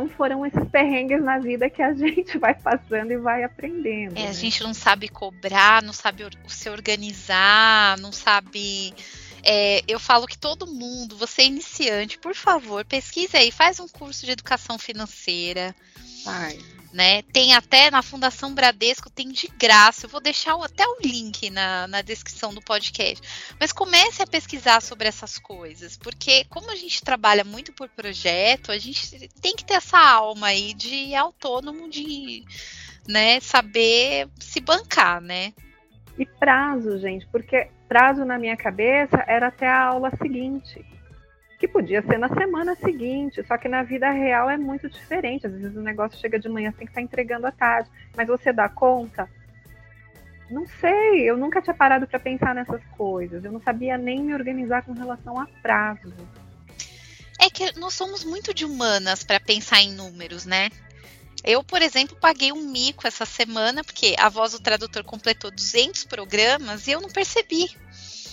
Então foram esses perrengues na vida que a gente vai passando e vai aprendendo. É, né? a gente não sabe cobrar, não sabe se organizar, não sabe. É, eu falo que todo mundo, você é iniciante, por favor, pesquise aí, faz um curso de educação financeira. Faz né? Tem até na Fundação Bradesco, tem de graça. Eu vou deixar até o link na, na descrição do podcast. Mas comece a pesquisar sobre essas coisas, porque como a gente trabalha muito por projeto, a gente tem que ter essa alma aí de autônomo, de né, saber se bancar, né? E prazo, gente, porque prazo na minha cabeça era até a aula seguinte que podia ser na semana seguinte, só que na vida real é muito diferente. Às vezes o negócio chega de manhã, tem que estar entregando à tarde, mas você dá conta? Não sei, eu nunca tinha parado para pensar nessas coisas. Eu não sabia nem me organizar com relação a prazo. É que nós somos muito de humanas para pensar em números, né? Eu, por exemplo, paguei um mico essa semana porque a voz do tradutor completou 200 programas e eu não percebi.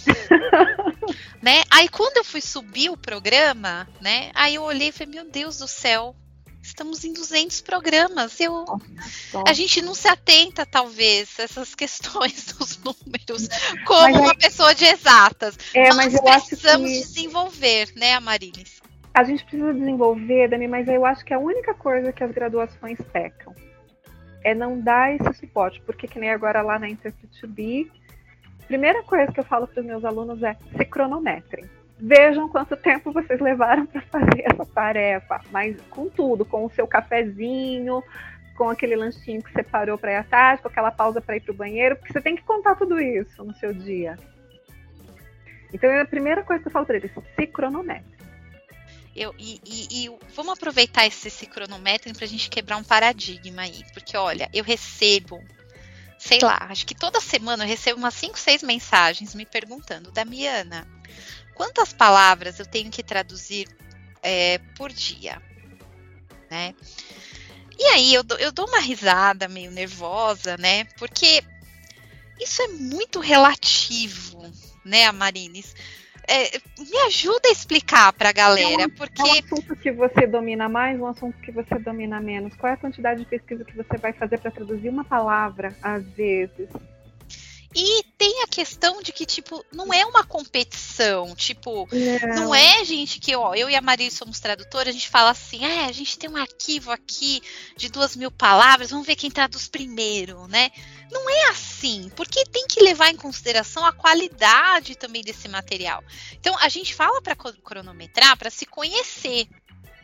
né? Aí quando eu fui subir o programa, né? Aí eu olhei e falei, meu Deus do céu, estamos em 200 programas. Eu, a gente não se atenta, talvez, a essas questões dos números, como uma é, pessoa de exatas. É, mas Nós precisamos que... desenvolver, né, Amarilis? A gente precisa desenvolver, Dani, mas eu acho que a única coisa que as graduações pecam é não dar esse suporte, porque que nem agora lá na Be, Primeira coisa que eu falo para os meus alunos é se cronometrem. Vejam quanto tempo vocês levaram para fazer essa tarefa, mas com tudo, com o seu cafezinho, com aquele lanchinho que você parou para ir à tarde, com aquela pausa para ir para o banheiro, porque você tem que contar tudo isso no seu dia. Então, é a primeira coisa que eu falo para eles, se cronometre. Eu, e, e, e, vamos aproveitar esse, esse cronômetro para a gente quebrar um paradigma aí. Porque, olha, eu recebo, sei lá, acho que toda semana eu recebo umas 5, 6 mensagens me perguntando, Damiana, quantas palavras eu tenho que traduzir é, por dia? Né? E aí eu, eu dou uma risada meio nervosa, né? Porque isso é muito relativo, né, Amarines? É, me ajuda a explicar para a galera, é um, porque... É um assunto que você domina mais, um assunto que você domina menos. Qual é a quantidade de pesquisa que você vai fazer para traduzir uma palavra, às vezes? E tem a questão de que, tipo, não é uma competição. Tipo, não, não é, gente, que, ó, eu e a Maria somos tradutoras, a gente fala assim, é, a gente tem um arquivo aqui de duas mil palavras, vamos ver quem traduz primeiro, né? Não é assim, porque tem que levar em consideração a qualidade também desse material. Então, a gente fala para cronometrar para se conhecer.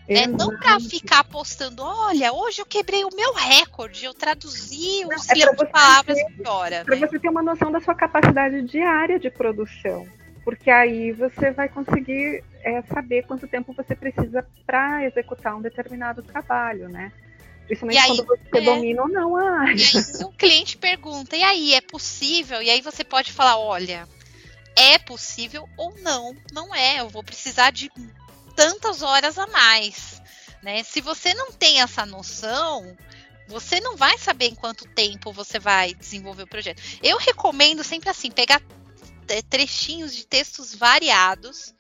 É, não para ficar postando, olha, hoje eu quebrei o meu recorde, eu traduzi os é de palavras por hora. Para né? você ter uma noção da sua capacidade diária de produção. Porque aí você vai conseguir é, saber quanto tempo você precisa para executar um determinado trabalho, né? Principalmente aí, quando você é, domina ou não a área. E aí, o cliente pergunta, e aí, é possível? E aí você pode falar, olha, é possível ou não, não é. Eu vou precisar de tantas horas a mais. Né? Se você não tem essa noção, você não vai saber em quanto tempo você vai desenvolver o projeto. Eu recomendo sempre assim, pegar trechinhos de textos variados,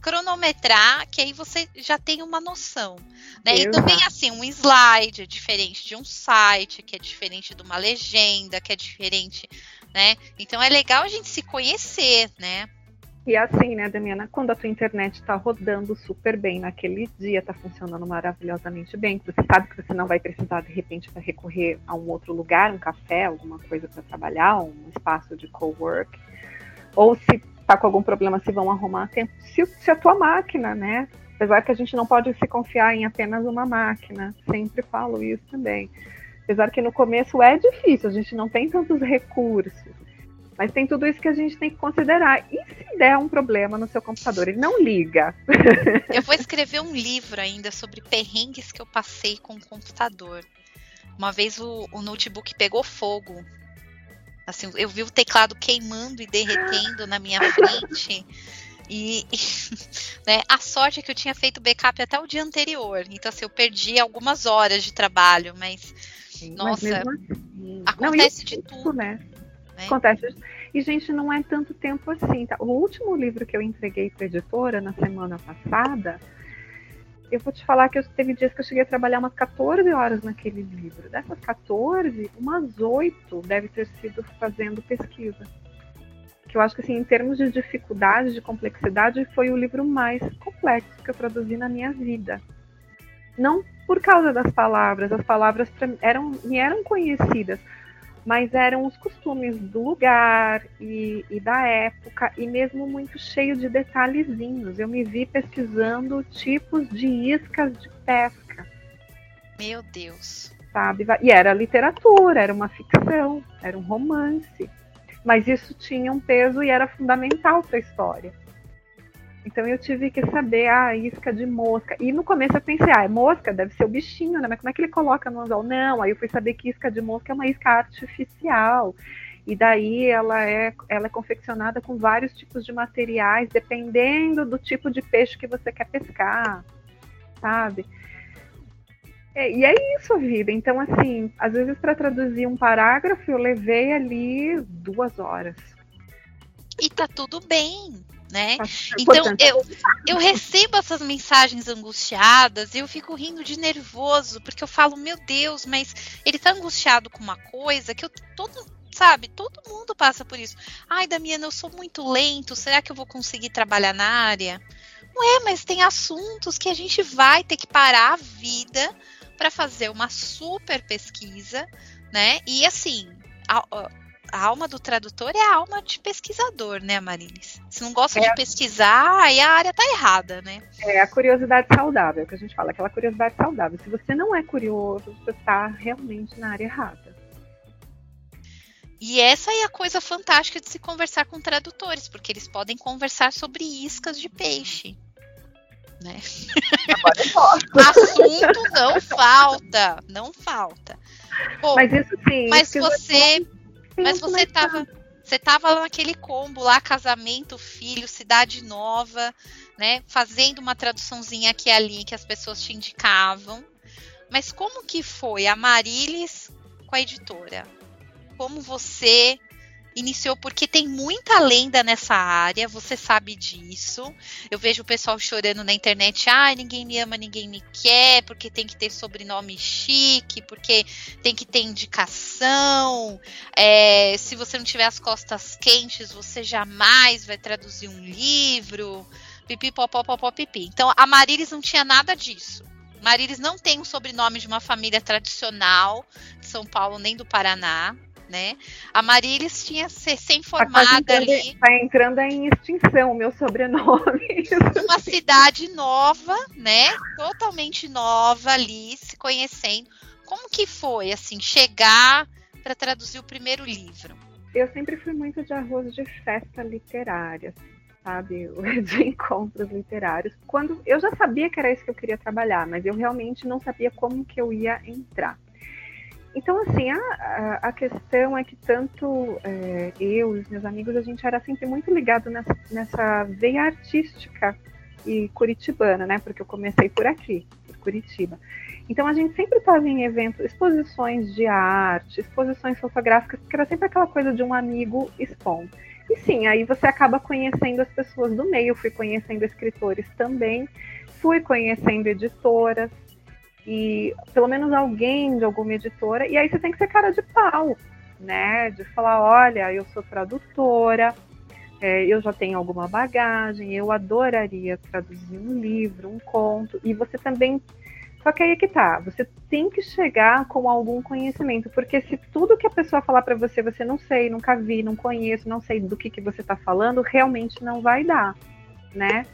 cronometrar, que aí você já tem uma noção. Né? E também assim, um slide é diferente de um site, que é diferente de uma legenda, que é diferente, né? Então é legal a gente se conhecer, né? E assim, né, Damiana, quando a tua internet está rodando super bem naquele dia, está funcionando maravilhosamente bem, você sabe que você não vai precisar de repente para recorrer a um outro lugar, um café, alguma coisa para trabalhar, um espaço de cowork, ou se está com algum problema, se vão arrumar tempo, se, se a tua máquina, né, apesar que a gente não pode se confiar em apenas uma máquina, sempre falo isso também. Apesar que no começo é difícil, a gente não tem tantos recursos. Mas tem tudo isso que a gente tem que considerar. E se der um problema no seu computador, ele não liga. Eu vou escrever um livro ainda sobre perrengues que eu passei com o computador. Uma vez o, o notebook pegou fogo. Assim, eu vi o teclado queimando e derretendo na minha frente. E, e né, a sorte é que eu tinha feito backup até o dia anterior. Então, assim, eu perdi algumas horas de trabalho, mas, Sim, nossa, mas assim, acontece não, de tudo. Né? Né? Acontece. E, gente, não é tanto tempo assim. Tá? O último livro que eu entreguei para editora na semana passada, eu vou te falar que eu, teve dias que eu cheguei a trabalhar umas 14 horas naquele livro. Dessas 14, umas 8 deve ter sido fazendo pesquisa. Que eu acho que, assim, em termos de dificuldade, de complexidade, foi o livro mais complexo que eu produzi na minha vida. Não por causa das palavras, as palavras eram, me eram conhecidas, mas eram os costumes do lugar e, e, da época, e mesmo muito cheio de detalhezinhos. Eu me vi pesquisando tipos de iscas de pesca. Meu Deus. Sabe? E era literatura, era uma ficção, era um romance. Mas isso tinha um peso e era fundamental para a história. Então eu tive que saber a ah, isca de mosca. E no começo eu pensei, ah, é mosca, deve ser o bichinho, né? Mas como é que ele coloca no anzol? Não, aí eu fui saber que isca de mosca é uma isca artificial. E daí ela é, ela é confeccionada com vários tipos de materiais, dependendo do tipo de peixe que você quer pescar, sabe? É, e é isso a vida. Então, assim, às vezes para traduzir um parágrafo eu levei ali duas horas. E tá tudo bem né? Então eu, eu recebo essas mensagens angustiadas e eu fico rindo de nervoso, porque eu falo, meu Deus, mas ele tá angustiado com uma coisa que eu todo, sabe, todo mundo passa por isso. Ai, Damiana, eu sou muito lento, será que eu vou conseguir trabalhar na área? Não é, mas tem assuntos que a gente vai ter que parar a vida para fazer uma super pesquisa, né? E assim, a, a, a alma do tradutor é a alma de pesquisador, né, Marilis? Se não gosta é. de pesquisar, aí a área tá errada, né? É a curiosidade saudável, que a gente fala, aquela curiosidade saudável. Se você não é curioso, você está realmente na área errada. E essa é a coisa fantástica de se conversar com tradutores, porque eles podem conversar sobre iscas de peixe. Né? Assunto não falta, não falta. Bom, mas isso sim. Mas você, mas você estava você tava naquele combo lá, casamento, filho, cidade nova, né? Fazendo uma traduçãozinha aqui e ali que as pessoas te indicavam. Mas como que foi a Marilis com a editora? Como você iniciou porque tem muita lenda nessa área, você sabe disso. Eu vejo o pessoal chorando na internet, ah, ninguém me ama, ninguém me quer, porque tem que ter sobrenome chique, porque tem que ter indicação. É, se você não tiver as costas quentes, você jamais vai traduzir um livro. Pipi, popó, popó, pipi. Então, a Marilis não tinha nada disso. Marilis não tem o sobrenome de uma família tradicional de São Paulo nem do Paraná né? A Marilis tinha ser sem tá formada tá ali. Está entrando em extinção o meu sobrenome. Uma cidade nova, né? Totalmente nova ali, se conhecendo. Como que foi, assim, chegar para traduzir o primeiro livro? Eu sempre fui muito de arroz de festa literária, sabe? De encontros literários. Quando eu já sabia que era isso que eu queria trabalhar, mas eu realmente não sabia como que eu ia entrar. Então, assim, a, a questão é que tanto é, eu e os meus amigos, a gente era sempre muito ligado nessa, nessa veia artística e curitibana, né? Porque eu comecei por aqui, por Curitiba. Então, a gente sempre estava em eventos, exposições de arte, exposições fotográficas, que era sempre aquela coisa de um amigo expondo. E sim, aí você acaba conhecendo as pessoas do meio. Fui conhecendo escritores também, fui conhecendo editoras, e pelo menos alguém de alguma editora, e aí você tem que ser cara de pau, né? De falar, olha, eu sou tradutora, é, eu já tenho alguma bagagem, eu adoraria traduzir um livro, um conto, e você também. Só que aí é que tá, você tem que chegar com algum conhecimento, porque se tudo que a pessoa falar para você, você não sei, nunca vi, não conheço, não sei do que, que você está falando, realmente não vai dar, né?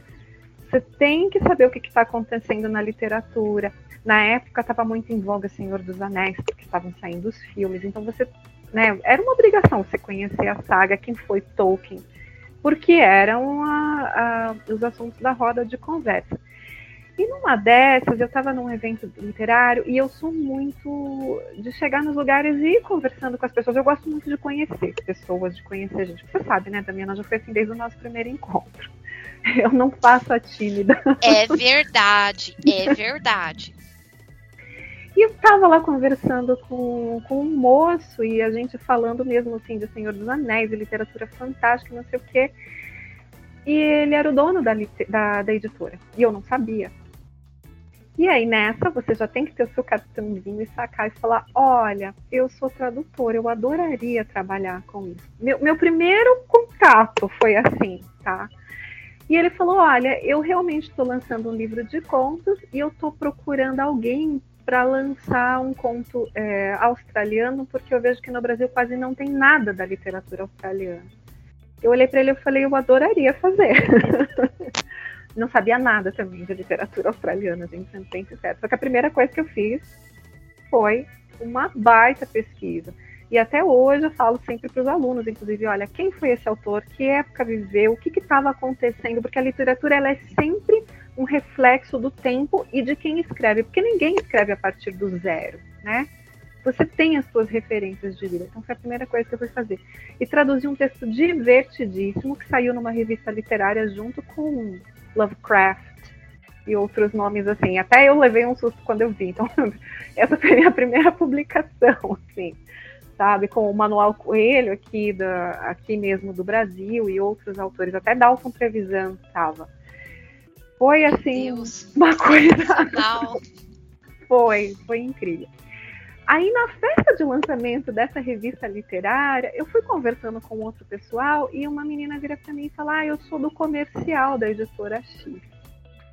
Você tem que saber o que está acontecendo na literatura, na época estava muito em voga Senhor dos Anéis, porque estavam saindo os filmes, então você, né, era uma obrigação você conhecer a saga, quem foi Tolkien, porque eram a, a, os assuntos da roda de conversa. E numa dessas, eu estava num evento literário e eu sou muito de chegar nos lugares e ir conversando com as pessoas. Eu gosto muito de conhecer pessoas, de conhecer gente. Você sabe, né, Damiana? Já foi assim desde o nosso primeiro encontro. Eu não faço a tímida. É verdade, é verdade. E eu tava lá conversando com, com um moço e a gente falando mesmo assim de Senhor dos Anéis, de literatura fantástica, não sei o quê. E ele era o dono da, da, da editora. E eu não sabia. E aí, nessa, você já tem que ter o seu cartãozinho e sacar e falar: olha, eu sou tradutor, eu adoraria trabalhar com isso. Meu, meu primeiro contato foi assim, tá? E ele falou: olha, eu realmente estou lançando um livro de contos e eu estou procurando alguém para lançar um conto é, australiano, porque eu vejo que no Brasil quase não tem nada da literatura australiana. Eu olhei para ele e falei, eu adoraria fazer. não sabia nada também de literatura australiana, gente, sendo bem sincero. Só que a primeira coisa que eu fiz foi uma baita pesquisa. E até hoje eu falo sempre para os alunos, inclusive, olha, quem foi esse autor, que época viveu, o que estava acontecendo, porque a literatura ela é sempre um reflexo do tempo e de quem escreve, porque ninguém escreve a partir do zero, né? Você tem as suas referências de vida. Então foi a primeira coisa que eu fui fazer. E traduzi um texto divertidíssimo que saiu numa revista literária junto com Lovecraft e outros nomes assim. Até eu levei um susto quando eu vi. Então essa foi a primeira publicação, assim, sabe? Com o Manual Coelho aqui, da, aqui mesmo do Brasil e outros autores. Até Dalton Trevisan estava foi assim, Deus. uma coisa. foi, foi incrível. Aí na festa de lançamento dessa revista literária, eu fui conversando com outro pessoal e uma menina vira para mim e fala: "Ah, eu sou do comercial da editora X".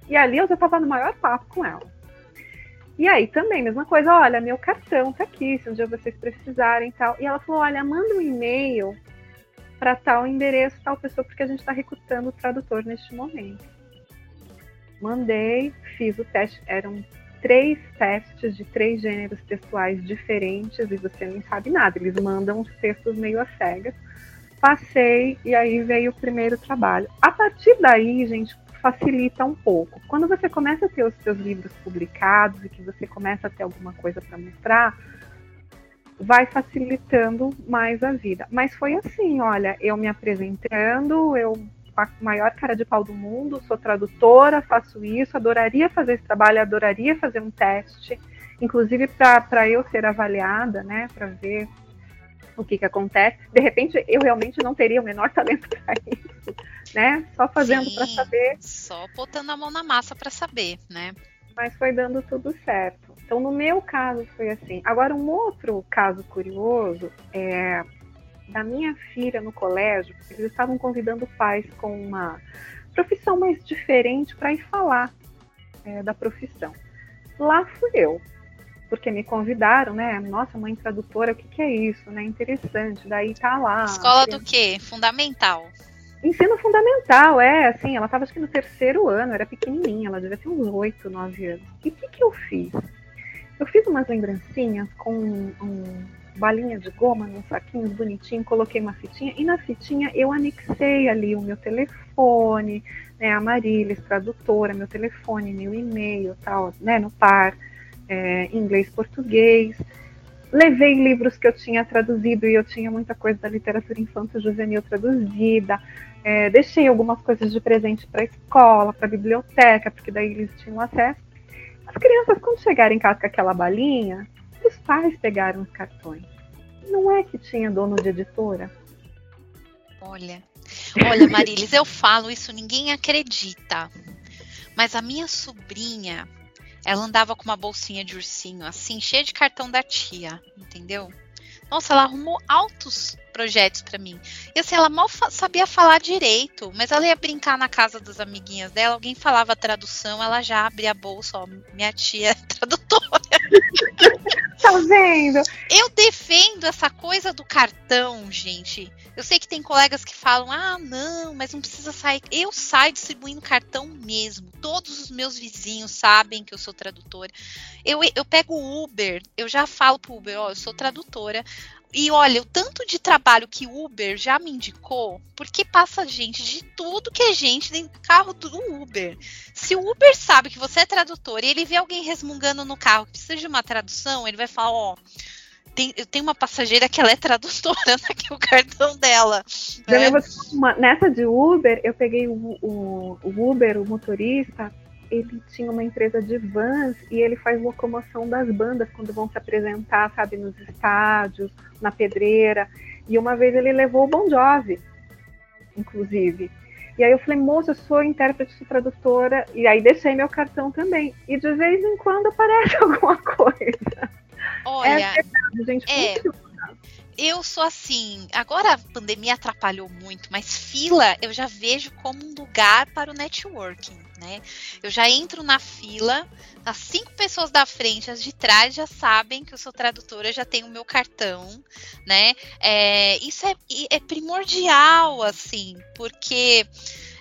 E ali eu já estava no maior papo com ela. E aí também, mesma coisa, olha, meu cartão tá aqui, se um dia vocês precisarem e tal. E ela falou, olha, manda um e-mail para tal endereço, tal pessoa, porque a gente está recrutando o tradutor neste momento. Mandei, fiz o teste, eram três testes de três gêneros textuais diferentes e você não sabe nada, eles mandam os textos meio a cegas. Passei e aí veio o primeiro trabalho. A partir daí, gente, facilita um pouco. Quando você começa a ter os seus livros publicados e que você começa a ter alguma coisa para mostrar, vai facilitando mais a vida. Mas foi assim, olha, eu me apresentando, eu com a maior cara de pau do mundo, sou tradutora, faço isso, adoraria fazer esse trabalho, adoraria fazer um teste, inclusive para eu ser avaliada, né, para ver o que, que acontece. De repente, eu realmente não teria o menor talento para isso, né? Só fazendo para saber. Só botando a mão na massa para saber, né? Mas foi dando tudo certo. Então, no meu caso, foi assim. Agora, um outro caso curioso é da minha filha no colégio. Eles estavam convidando pais com uma profissão mais diferente para ir falar é, da profissão. Lá fui eu porque me convidaram, né? Nossa, mãe tradutora, o que, que é isso, né? Interessante. Daí tá lá. Escola do quê? Fundamental. Ensino fundamental, é, assim, ela estava acho que no terceiro ano, era pequenininha, ela devia ter uns oito, nove anos. E o que, que eu fiz? Eu fiz umas lembrancinhas com um balinha de goma num saquinho bonitinho, coloquei uma fitinha e na fitinha eu anexei ali o meu telefone, né, a Marilis, tradutora, meu telefone, meu e-mail, tal, né, no par é, inglês português. Levei livros que eu tinha traduzido e eu tinha muita coisa da literatura infantil juvenil traduzida. É, deixei algumas coisas de presente para a escola, para a biblioteca, porque daí eles tinham acesso. As crianças, quando chegaram em casa com aquela balinha, os pais pegaram os cartões. Não é que tinha dono de editora? Olha, olha, Marilis, eu falo isso, ninguém acredita. Mas a minha sobrinha, ela andava com uma bolsinha de ursinho, assim, cheia de cartão da tia, entendeu? Nossa, ela arrumou altos projetos para mim. E assim, ela mal fa sabia falar direito, mas ela ia brincar na casa das amiguinhas dela, alguém falava tradução, ela já abria a bolsa, ó, minha tia é tradutora. tá vendo? Eu defendo essa coisa do cartão, gente. Eu sei que tem colegas que falam: ah, não, mas não precisa sair. Eu saio distribuindo cartão mesmo. Todos os meus vizinhos sabem que eu sou tradutora. Eu, eu pego o Uber, eu já falo pro Uber: ó, eu sou tradutora. E olha, o tanto de trabalho que o Uber já me indicou, porque passa gente de tudo que é gente dentro do carro do Uber. Se o Uber sabe que você é tradutor e ele vê alguém resmungando no carro que precisa de uma tradução, ele vai falar: Ó, oh, tem, eu tenho uma passageira que ela é tradutora, tá aqui o cartão dela. Né? Uma, nessa de Uber, eu peguei o, o, o Uber, o motorista, ele tinha uma empresa de vans e ele faz locomoção das bandas quando vão se apresentar, sabe, nos estádios, na pedreira. E uma vez ele levou o Bon Jovi, inclusive. E aí eu falei, moça, eu sou intérprete, sou tradutora, e aí deixei meu cartão também. E de vez em quando aparece alguma coisa. Olha, é verdade, gente. É, eu sou assim. Agora a pandemia atrapalhou muito, mas fila eu já vejo como um lugar para o networking né? Eu já entro na fila, as cinco pessoas da frente, as de trás já sabem que eu sou tradutora, já tenho o meu cartão, né? É, isso é, é primordial, assim, porque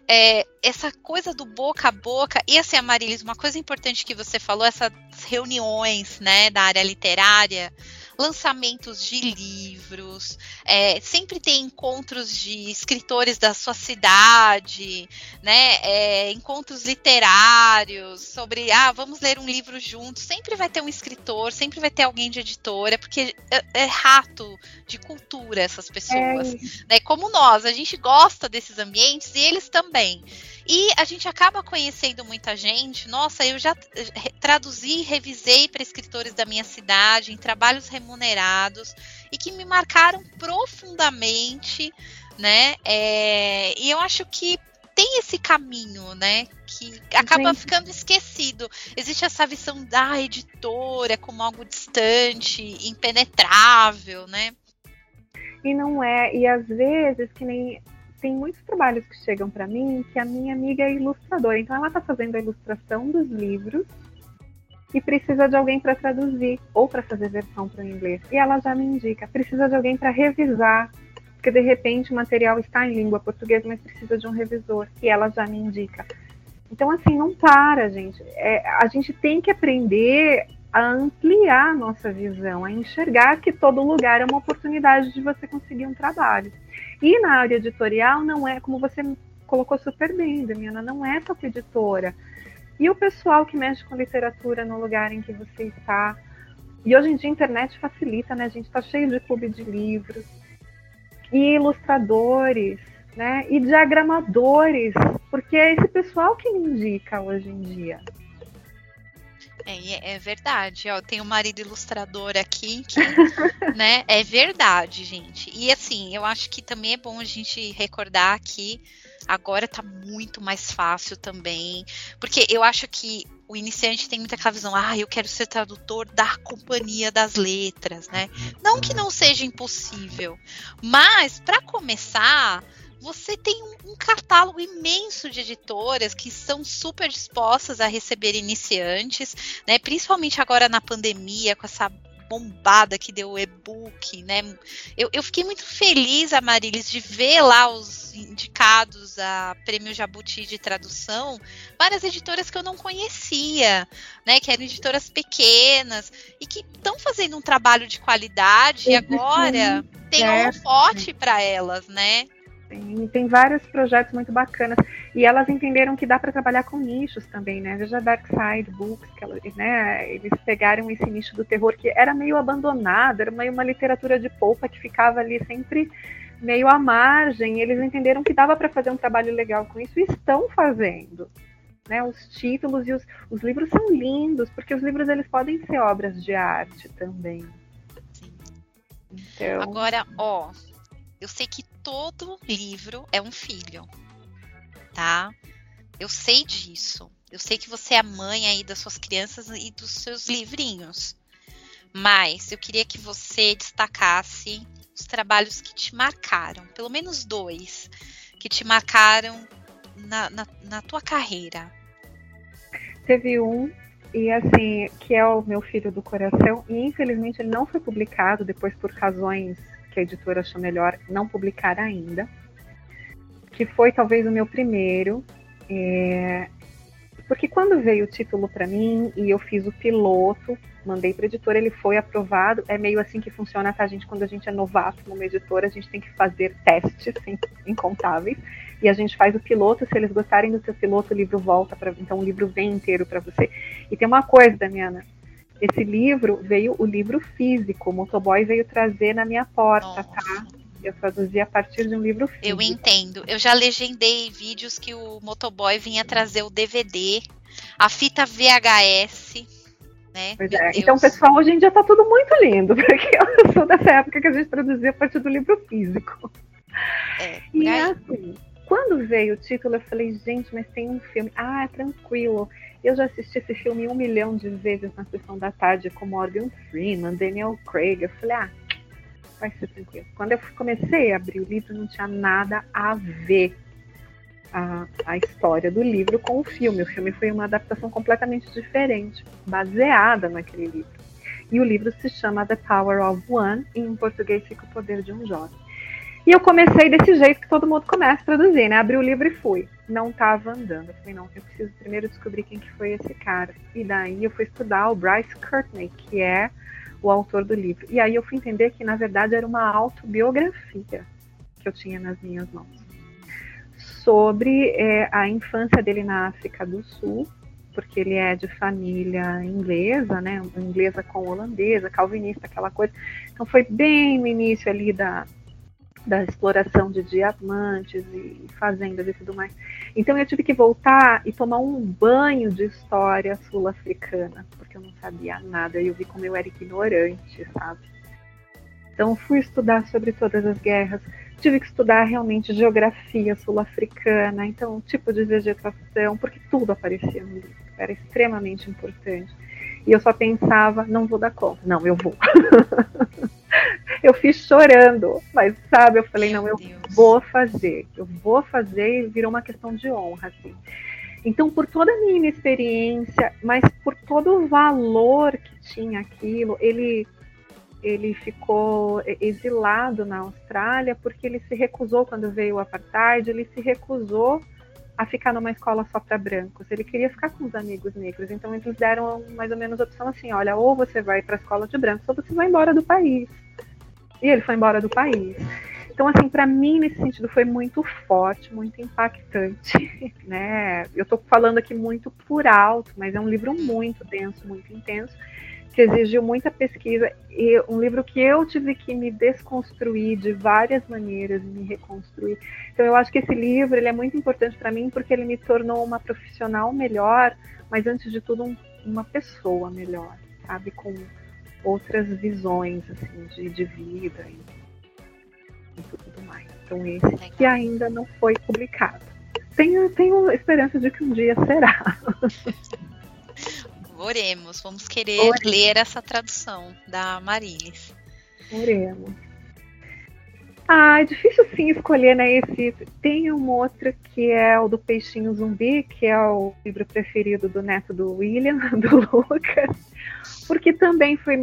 é, essa coisa do boca a boca, e assim, Amarilis, uma coisa importante que você falou, essas reuniões, né, da área literária, lançamentos de livros, é, sempre tem encontros de escritores da sua cidade, né? É, encontros literários sobre ah, vamos ler um livro juntos. Sempre vai ter um escritor, sempre vai ter alguém de editora, porque é, é rato de cultura essas pessoas. É. Né? Como nós, a gente gosta desses ambientes e eles também. E a gente acaba conhecendo muita gente. Nossa, eu já traduzi e revisei para escritores da minha cidade, em trabalhos remunerados, e que me marcaram profundamente, né? É, e eu acho que tem esse caminho, né? Que acaba Gente. ficando esquecido. Existe essa visão da editora como algo distante, impenetrável, né? E não é, e às vezes que nem tem muitos trabalhos que chegam para mim que a minha amiga é ilustradora, então ela está fazendo a ilustração dos livros e precisa de alguém para traduzir ou para fazer versão para o inglês. E ela já me indica, precisa de alguém para revisar, porque de repente o material está em língua portuguesa, mas precisa de um revisor, e ela já me indica. Então, assim, não para, gente. É, a gente tem que aprender a ampliar a nossa visão, a enxergar que todo lugar é uma oportunidade de você conseguir um trabalho. E na área editorial não é, como você colocou super bem, Damiana, não é só editora. E o pessoal que mexe com literatura no lugar em que você está. E hoje em dia a internet facilita, né? A gente está cheio de clube de livros. E ilustradores, né? E diagramadores, porque é esse pessoal que me indica hoje em dia. É, é verdade. Ó, tem um marido ilustrador aqui que, né? É verdade, gente. E assim, eu acho que também é bom a gente recordar que agora tá muito mais fácil também. Porque eu acho que o iniciante tem muita aquela visão, ah, eu quero ser tradutor da companhia das letras, né? Não que não seja impossível, mas para começar, você tem um, um, catálogo imenso de editoras que estão super dispostas a receber iniciantes, né? Principalmente agora na pandemia, com essa bombada que deu o e-book, né? Eu, eu fiquei muito feliz, Amarilis, de ver lá os indicados a Prêmio Jabuti de tradução, várias editoras que eu não conhecia, né? Que eram editoras pequenas e que estão fazendo um trabalho de qualidade e agora tem um forte para elas, né? Tem, tem vários projetos muito bacanas. E elas entenderam que dá para trabalhar com nichos também, né? Veja Dark Side Books, que ela, né, eles pegaram esse nicho do terror que era meio abandonado, era meio uma literatura de polpa que ficava ali sempre meio à margem. eles entenderam que dava para fazer um trabalho legal com isso e estão fazendo. Né, os títulos e os, os livros são lindos, porque os livros eles podem ser obras de arte também. Então... Agora, ó, eu sei que todo livro é um filho, tá? Eu sei disso. Eu sei que você é a mãe aí das suas crianças e dos seus livrinhos. Mas eu queria que você destacasse os trabalhos que te marcaram, pelo menos dois, que te marcaram na, na, na tua carreira. Teve um e assim, que é o meu filho do coração, e infelizmente ele não foi publicado depois por razões que a editora achou melhor não publicar ainda, que foi talvez o meu primeiro, é, porque quando veio o título para mim e eu fiz o piloto, mandei para a editora, ele foi aprovado. É meio assim que funciona, tá, gente? Quando a gente é novato numa editora, a gente tem que fazer testes incontáveis. E a gente faz o piloto. Se eles gostarem do seu piloto, o livro volta para. Então o livro vem inteiro para você. E tem uma coisa, Damiana. Esse livro veio o livro físico, o motoboy veio trazer na minha porta, Nossa. tá? Eu traduzi a partir de um livro físico. Eu entendo. Eu já legendei vídeos que o motoboy vinha trazer o DVD, a fita VHS. Né? Pois é. Então, pessoal, hoje em dia tá tudo muito lindo, porque eu sou dessa época que a gente traduzia a partir do livro físico. É, e assim, quando veio o título, eu falei, gente, mas tem um filme. Ah, é tranquilo. Eu já assisti esse filme um milhão de vezes na sessão da tarde com Morgan Freeman, Daniel Craig. Eu falei, ah, vai ser tranquilo. Quando eu comecei a abrir o livro, não tinha nada a ver a, a história do livro com o filme. O filme foi uma adaptação completamente diferente, baseada naquele livro. E o livro se chama The Power of One, e em português fica O Poder de um Jovem. E eu comecei desse jeito que todo mundo começa a traduzir, né? Abri o livro e fui. Não estava andando. Eu falei, não, eu preciso primeiro descobrir quem que foi esse cara. E daí eu fui estudar o Bryce Courtney, que é o autor do livro. E aí eu fui entender que, na verdade, era uma autobiografia que eu tinha nas minhas mãos. Sobre é, a infância dele na África do Sul, porque ele é de família inglesa, né? Inglesa com holandesa, calvinista, aquela coisa. Então foi bem no início ali da, da exploração de diamantes e fazendas e tudo mais. Então eu tive que voltar e tomar um banho de história sul-africana, porque eu não sabia nada e eu vi como eu era ignorante, sabe? Então fui estudar sobre todas as guerras, tive que estudar realmente geografia sul-africana, então tipo de vegetação, porque tudo aparecia no livro, era extremamente importante. E eu só pensava, não vou dar conta. Não, eu vou. eu fiz chorando, mas sabe, eu falei, Meu não, eu Deus. vou fazer, eu vou fazer e virou uma questão de honra, assim. Então, por toda a minha inexperiência, mas por todo o valor que tinha aquilo, ele ele ficou exilado na Austrália porque ele se recusou quando veio o apartheid, ele se recusou a ficar numa escola só para brancos. Ele queria ficar com os amigos negros. Então eles deram mais ou menos a opção assim, olha, ou você vai para a escola de brancos ou você vai embora do país. E ele foi embora do país. Então, assim, para mim, nesse sentido, foi muito forte, muito impactante, né? Eu estou falando aqui muito por alto, mas é um livro muito denso, muito intenso, que exigiu muita pesquisa e um livro que eu tive que me desconstruir de várias maneiras, me reconstruir. Então, eu acho que esse livro ele é muito importante para mim porque ele me tornou uma profissional melhor, mas antes de tudo, um, uma pessoa melhor, sabe? Com outras visões, assim, de, de vida. E, e tudo mais. Então esse que ainda não foi publicado. Tenho, tenho esperança de que um dia será. Oremos, vamos querer Oremos. ler essa tradução da Marilis. Oremos. Ah, é difícil sim escolher, né? Esse tem um outro que é o do Peixinho Zumbi, que é o livro preferido do neto do William, do Lucas, porque também foi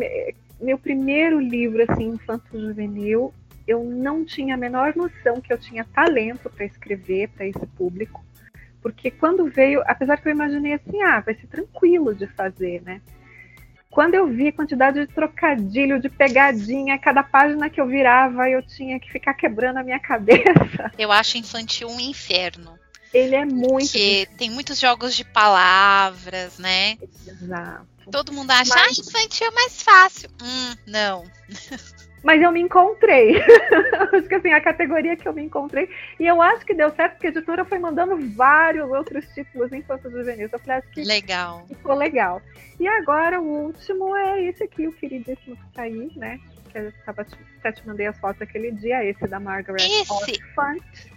meu primeiro livro assim infanto juvenil eu não tinha a menor noção que eu tinha talento para escrever para esse público, porque quando veio, apesar que eu imaginei assim, ah, vai ser tranquilo de fazer, né? Quando eu vi a quantidade de trocadilho, de pegadinha, cada página que eu virava, eu tinha que ficar quebrando a minha cabeça. Eu acho infantil um inferno. Ele é muito. Porque tem muitos jogos de palavras, né? Exato. Todo mundo acha, Mas... ah, infantil é mais fácil. Hum, não. Mas eu me encontrei. acho que assim, a categoria que eu me encontrei. E eu acho que deu certo, porque a editora foi mandando vários outros títulos enquanto juvenis. Eu falei, acho que legal. ficou legal. E agora o último é esse aqui, o queridíssimo que tá aí, né? Que eu tava, até te mandei as fotos aquele dia, esse da Margaret esse,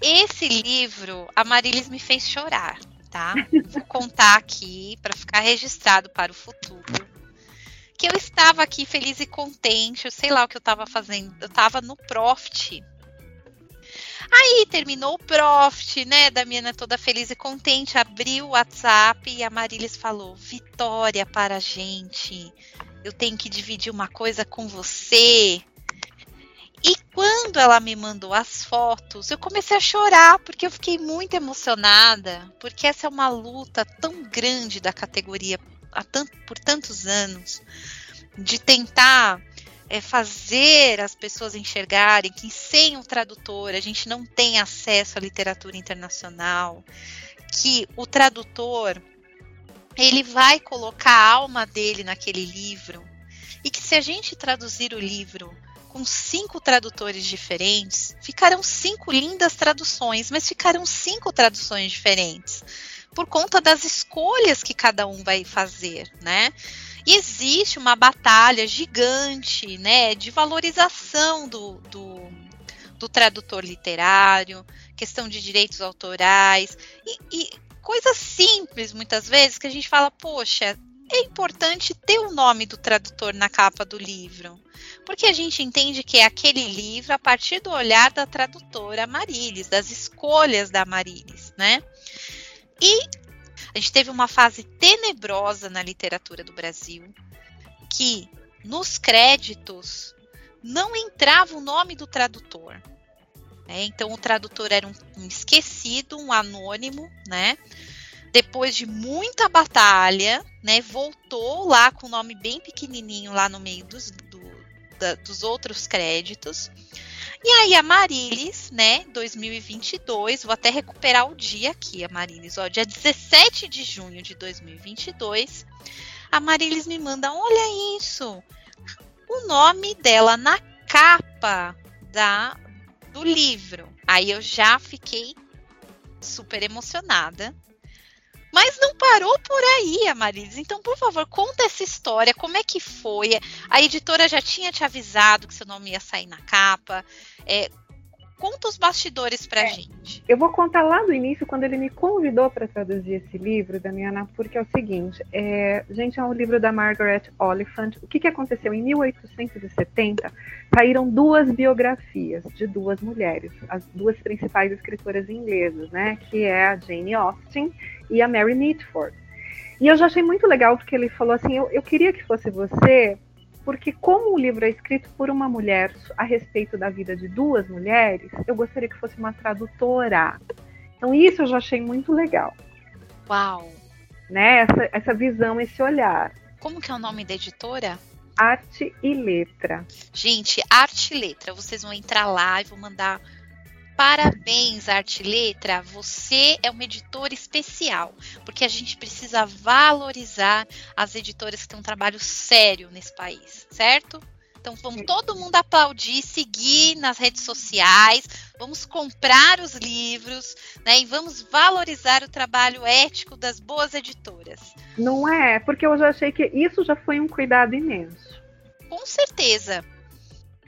Esse livro, a Marilis me fez chorar, tá? Vou contar aqui para ficar registrado para o futuro que eu estava aqui feliz e contente, eu sei lá o que eu estava fazendo, eu estava no Profit. Aí terminou o Profit, né? Damiana toda feliz e contente, abriu o WhatsApp e a Marilis falou: Vitória para a gente, eu tenho que dividir uma coisa com você. E quando ela me mandou as fotos, eu comecei a chorar, porque eu fiquei muito emocionada, porque essa é uma luta tão grande da categoria tanto, por tantos anos, de tentar é, fazer as pessoas enxergarem que sem o tradutor a gente não tem acesso à literatura internacional, que o tradutor ele vai colocar a alma dele naquele livro e que se a gente traduzir o livro com cinco tradutores diferentes, ficarão cinco lindas traduções, mas ficarão cinco traduções diferentes por conta das escolhas que cada um vai fazer, né? E existe uma batalha gigante, né, de valorização do, do, do tradutor literário, questão de direitos autorais e, e coisas simples, muitas vezes, que a gente fala, poxa, é importante ter o nome do tradutor na capa do livro, porque a gente entende que é aquele livro a partir do olhar da tradutora Marilis, das escolhas da Marilis, né? E a gente teve uma fase tenebrosa na literatura do Brasil, que nos créditos não entrava o nome do tradutor. Né? Então o tradutor era um, um, esquecido, um anônimo, né? Depois de muita batalha, né, voltou lá com o nome bem pequenininho lá no meio dos, do, da, dos outros créditos. E aí a Marilis, né, 2022, vou até recuperar o dia aqui, a Marilis, ó, dia 17 de junho de 2022, a Marilis me manda, olha isso, o nome dela na capa da do livro. Aí eu já fiquei super emocionada, mas não parou por aí, Amarilis. Então, por favor, conta essa história. Como é que foi? A editora já tinha te avisado que seu nome ia sair na capa. É, Conta os bastidores pra é. gente. Eu vou contar lá do início, quando ele me convidou para traduzir esse livro, Damiana, porque é o seguinte: é, gente, é um livro da Margaret Oliphant. O que, que aconteceu? Em 1870, saíram duas biografias de duas mulheres, as duas principais escritoras inglesas, né? Que é a Jane Austen e a Mary Mitford. E eu já achei muito legal, porque ele falou assim: eu, eu queria que fosse você porque como o livro é escrito por uma mulher a respeito da vida de duas mulheres, eu gostaria que fosse uma tradutora. Então isso eu já achei muito legal. Uau! Né? Essa, essa visão, esse olhar. Como que é o nome da editora? Arte e Letra. Gente, Arte e Letra. Vocês vão entrar lá e vou mandar Parabéns, Arte Letra. Você é uma editora especial, porque a gente precisa valorizar as editoras que têm um trabalho sério nesse país, certo? Então vamos todo mundo aplaudir, seguir nas redes sociais, vamos comprar os livros, né? E vamos valorizar o trabalho ético das boas editoras. Não é, porque eu já achei que isso já foi um cuidado imenso. Com certeza.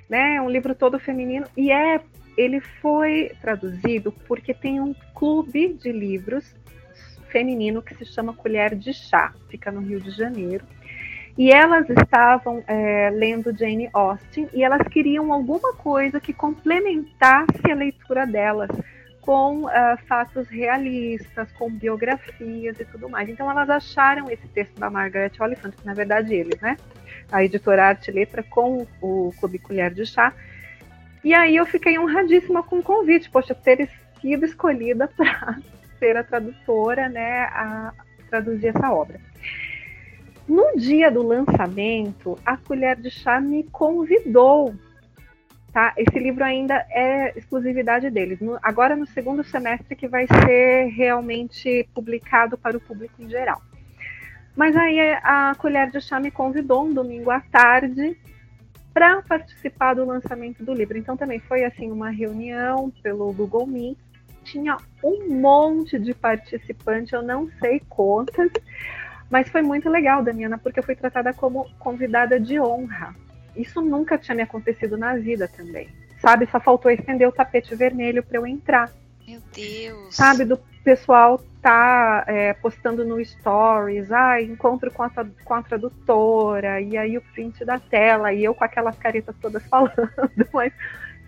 Né? É um livro todo feminino e é ele foi traduzido porque tem um clube de livros feminino que se chama Colher de Chá, fica no Rio de Janeiro. E elas estavam é, lendo Jane Austen e elas queriam alguma coisa que complementasse a leitura delas com uh, fatos realistas, com biografias e tudo mais. Então elas acharam esse texto da Margaret Oliphant, que na verdade eles, né? A editora Arte Letra com o Clube Colher de Chá, e aí eu fiquei honradíssima com o convite, poxa, ter sido escolhida para ser a tradutora, né, a traduzir essa obra. No dia do lançamento, a Colher de Chá me convidou. Tá? Esse livro ainda é exclusividade deles. No, agora no segundo semestre que vai ser realmente publicado para o público em geral. Mas aí a Colher de Chá me convidou um domingo à tarde para participar do lançamento do livro. Então também foi assim uma reunião pelo Google Meet. Tinha um monte de participantes, eu não sei quantas, mas foi muito legal, Damiana, porque eu fui tratada como convidada de honra. Isso nunca tinha me acontecido na vida também. Sabe, só faltou estender o tapete vermelho para eu entrar. Meu Deus. Sabe, do pessoal tá é, postando no Stories, ah, encontro com a, com a tradutora, e aí o print da tela, e eu com aquelas caretas todas falando, mas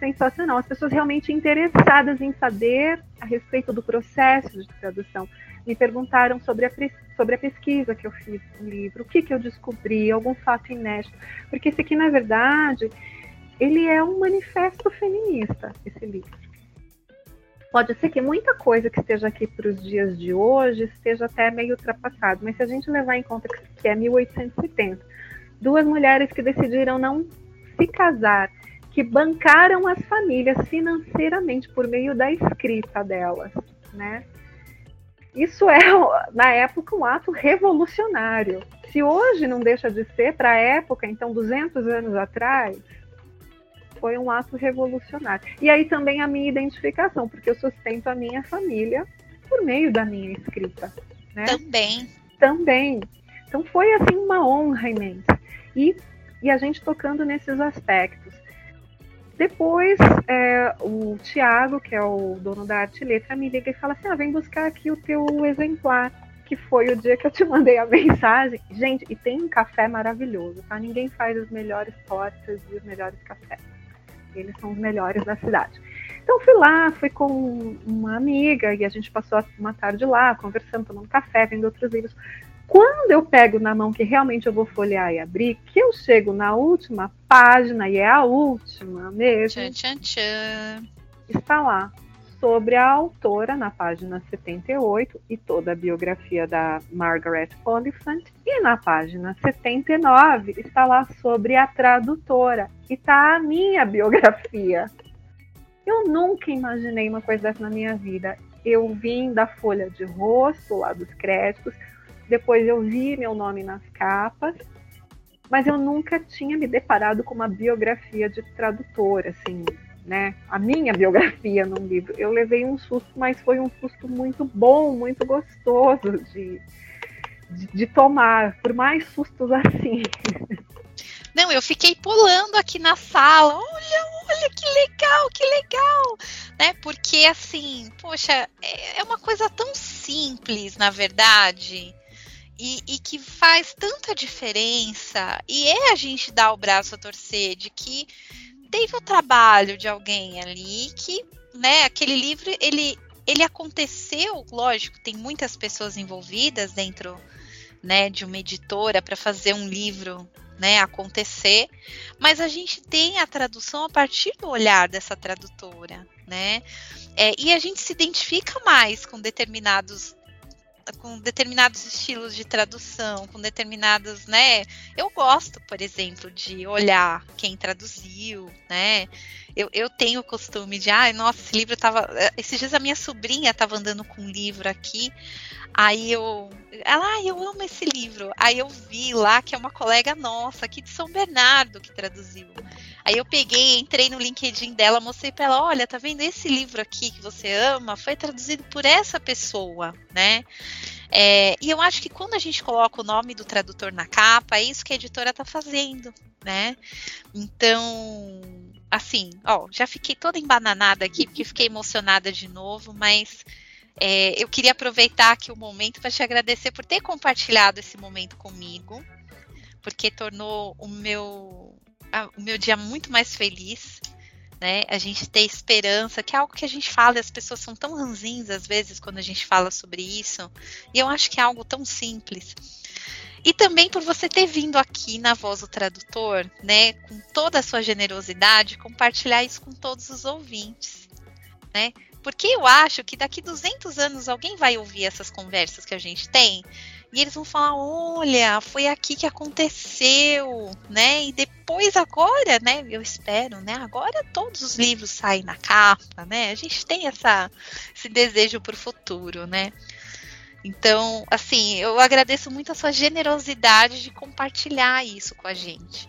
sensacional. As pessoas realmente interessadas em saber a respeito do processo de tradução. Me perguntaram sobre a, sobre a pesquisa que eu fiz no livro, o que, que eu descobri, algum fato inédito. Porque esse aqui, na verdade, ele é um manifesto feminista, esse livro pode ser que muita coisa que esteja aqui para os dias de hoje esteja até meio ultrapassado, mas se a gente levar em conta que é 1870, duas mulheres que decidiram não se casar, que bancaram as famílias financeiramente por meio da escrita delas, né? Isso é, na época, um ato revolucionário. Se hoje não deixa de ser, para a época, então 200 anos atrás, foi um ato revolucionário. E aí também a minha identificação, porque eu sustento a minha família por meio da minha escrita. Né? Também. Também. Então foi assim uma honra imensa. E, e a gente tocando nesses aspectos. Depois, é, o Tiago, que é o dono da Arte Letra, me liga e fala assim: ah, vem buscar aqui o teu exemplar, que foi o dia que eu te mandei a mensagem. Gente, e tem um café maravilhoso, tá? Ninguém faz as melhores tortas e os melhores cafés. Eles são os melhores da cidade. Então fui lá, fui com uma amiga e a gente passou uma tarde lá, conversando, tomando café, vendo outros livros. Quando eu pego na mão que realmente eu vou folhear e abrir, que eu chego na última página, e é a última mesmo, tchan, tchan, tchan. está lá sobre a autora na página 78 e toda a biografia da Margaret Oliphant. E na página 79 está lá sobre a tradutora e está a minha biografia. Eu nunca imaginei uma coisa dessa na minha vida. Eu vim da folha de rosto, lá dos créditos, depois eu vi meu nome nas capas, mas eu nunca tinha me deparado com uma biografia de tradutora, assim, né, a minha biografia num livro. Eu levei um susto, mas foi um susto muito bom, muito gostoso de, de, de tomar, por mais sustos assim. Não, eu fiquei pulando aqui na sala. Olha, olha que legal, que legal, né? Porque assim, poxa, é, é uma coisa tão simples, na verdade, e, e, que faz tanta diferença. E é a gente dar o braço a torcer de que teve o trabalho de alguém ali que, né, aquele livro, ele, ele aconteceu, lógico, tem muitas pessoas envolvidas dentro, né, de uma editora para fazer um livro, né, acontecer, mas a gente tem a tradução a partir do olhar dessa tradutora, né, é, e a gente se identifica mais com determinados com determinados estilos de tradução, com determinados, né? Eu gosto, por exemplo, de olhar quem traduziu, né? Eu, eu tenho o costume de, ah, nossa, esse livro tava. Eh, esses dias a minha sobrinha tava andando com um livro aqui. Aí eu. Ela, ah, eu amo esse livro. Aí eu vi lá que é uma colega nossa aqui de São Bernardo que traduziu. Aí eu peguei, entrei no LinkedIn dela, mostrei para ela, olha, tá vendo esse livro aqui que você ama? Foi traduzido por essa pessoa, né? É, e eu acho que quando a gente coloca o nome do tradutor na capa, é isso que a editora tá fazendo, né? Então, assim, ó, já fiquei toda embananada aqui, porque fiquei emocionada de novo, mas é, eu queria aproveitar aqui o momento para te agradecer por ter compartilhado esse momento comigo, porque tornou o meu, o meu dia muito mais feliz. Né? A gente ter esperança, que é algo que a gente fala e as pessoas são tão ranzinhas às vezes quando a gente fala sobre isso. E eu acho que é algo tão simples. E também por você ter vindo aqui na Voz do Tradutor, né, com toda a sua generosidade, compartilhar isso com todos os ouvintes, né? Porque eu acho que daqui 200 anos alguém vai ouvir essas conversas que a gente tem e eles vão falar: olha, foi aqui que aconteceu, né? E depois, agora, né? Eu espero, né? Agora todos os livros saem na capa, né? A gente tem essa, esse desejo para o futuro, né? Então, assim, eu agradeço muito a sua generosidade de compartilhar isso com a gente.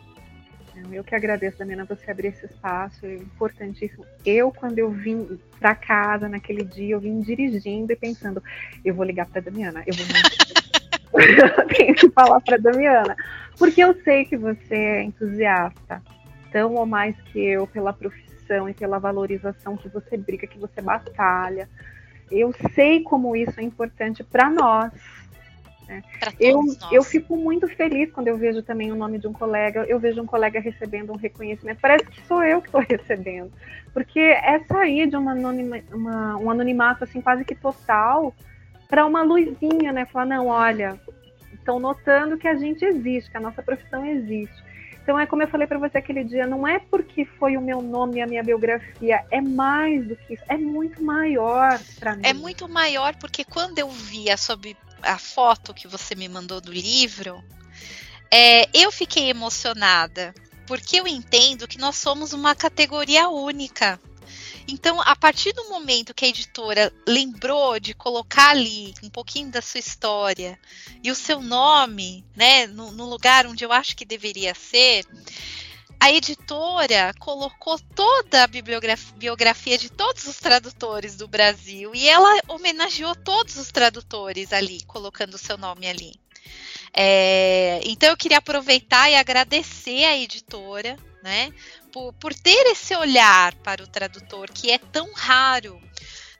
Eu que agradeço, Damiana, você abrir esse espaço, é importantíssimo. Eu, quando eu vim para casa naquele dia, eu vim dirigindo e pensando, eu vou ligar para Damiana, eu vou eu tenho que falar para Damiana, porque eu sei que você é entusiasta, tão ou mais que eu, pela profissão e pela valorização que você briga, que você batalha. Eu sei como isso é importante para nós, né? Eu, eu fico muito feliz quando eu vejo também o nome de um colega, eu vejo um colega recebendo um reconhecimento, parece que sou eu que estou recebendo, porque é sair de uma, anonima, uma, um anonimato assim quase que total para uma luzinha, né? Falar, não, olha, estão notando que a gente existe, que a nossa profissão existe. Então é como eu falei para você aquele dia, não é porque foi o meu nome e a minha biografia, é mais do que isso, é muito maior para mim. É muito maior porque quando eu vi a, sobre, a foto que você me mandou do livro, é, eu fiquei emocionada, porque eu entendo que nós somos uma categoria única. Então, a partir do momento que a editora lembrou de colocar ali um pouquinho da sua história e o seu nome, né, no, no lugar onde eu acho que deveria ser, a editora colocou toda a biografia de todos os tradutores do Brasil e ela homenageou todos os tradutores ali, colocando o seu nome ali. É, então eu queria aproveitar e agradecer à editora, né, por, por ter esse olhar para o tradutor que é tão raro.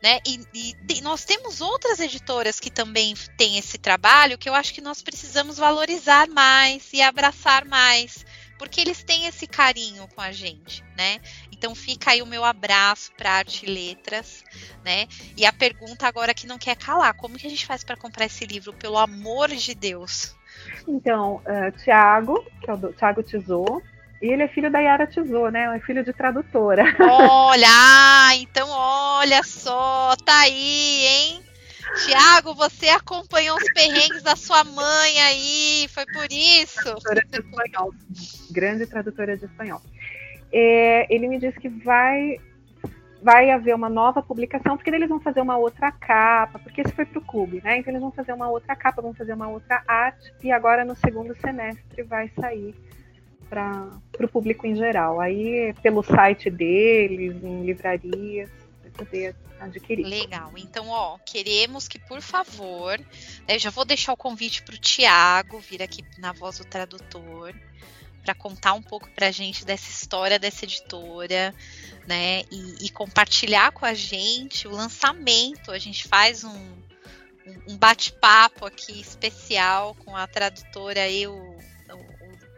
Né? E, e, nós temos outras editoras que também têm esse trabalho que eu acho que nós precisamos valorizar mais e abraçar mais porque eles têm esse carinho com a gente, né? Então fica aí o meu abraço para Arte e Letras, né? E a pergunta agora que não quer calar, como que a gente faz para comprar esse livro, pelo amor de Deus? Então, uh, Tiago, que é o do, Tiago Tizô, e ele é filho da Yara Tizô, né? É filho de tradutora. Olha, então olha só, tá aí, hein? Tiago, você acompanhou os perrengues da sua mãe aí, foi por isso? Tradutora de espanhol, grande tradutora de espanhol. É, ele me disse que vai vai haver uma nova publicação, porque eles vão fazer uma outra capa, porque esse foi para o clube, né? Então eles vão fazer uma outra capa, vão fazer uma outra arte, e agora no segundo semestre vai sair para o público em geral. Aí pelo site deles, em livrarias, vai poder adquirir. Legal. Então, ó, queremos que, por favor, né, eu já vou deixar o convite para o Tiago vir aqui na voz do tradutor, para contar um pouco para a gente dessa história dessa editora, né? E, e, compartilhar com a gente o lançamento. A gente faz um, um bate-papo aqui especial com a tradutora e o,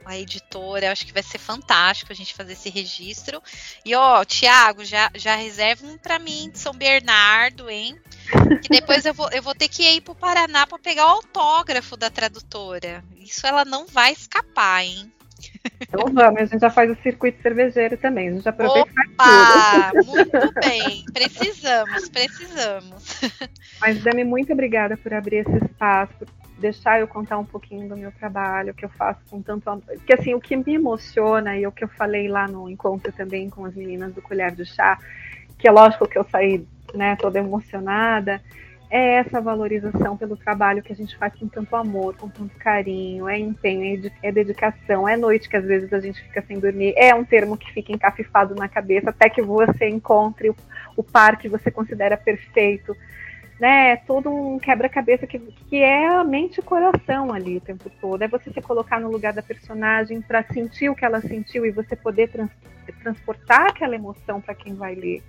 a editora. Acho que vai ser fantástico a gente fazer esse registro. E ó, Tiago, já, já reserva um para mim de São Bernardo, hein? Que depois eu vou, eu vou ter que ir pro Paraná para pegar o autógrafo da tradutora. Isso ela não vai escapar, hein? Então vamos, a gente já faz o circuito cervejeiro também, a gente já aproveita Opa, tudo. muito bem, precisamos, precisamos. Mas Dami, muito obrigada por abrir esse espaço, deixar eu contar um pouquinho do meu trabalho, que eu faço com tanto amor. Porque assim, o que me emociona e o que eu falei lá no encontro também com as meninas do Colher de Chá, que é lógico que eu saí, né, toda emocionada, é essa valorização pelo trabalho que a gente faz com tanto amor, com tanto carinho, é empenho, é dedicação, é noite que às vezes a gente fica sem dormir, é um termo que fica encafifado na cabeça até que você encontre o, o par que você considera perfeito né, todo um quebra-cabeça que, que é a mente e o coração ali o tempo todo. É você se colocar no lugar da personagem para sentir o que ela sentiu e você poder trans, transportar aquela emoção para quem vai ler.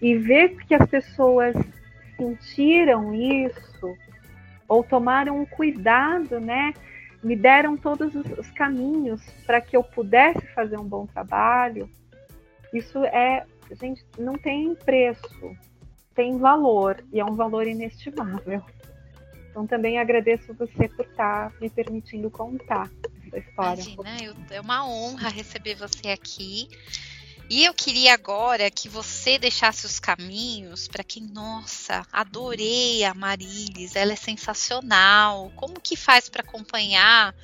E ver que as pessoas sentiram isso ou tomaram um cuidado, né? Me deram todos os, os caminhos para que eu pudesse fazer um bom trabalho. Isso é, gente, não tem preço tem valor e é um valor inestimável. Então também agradeço você por estar tá me permitindo contar essa história. Imagina, eu, é uma honra receber você aqui. E eu queria agora que você deixasse os caminhos para quem, nossa, adorei a Marilis, ela é sensacional. Como que faz para acompanhar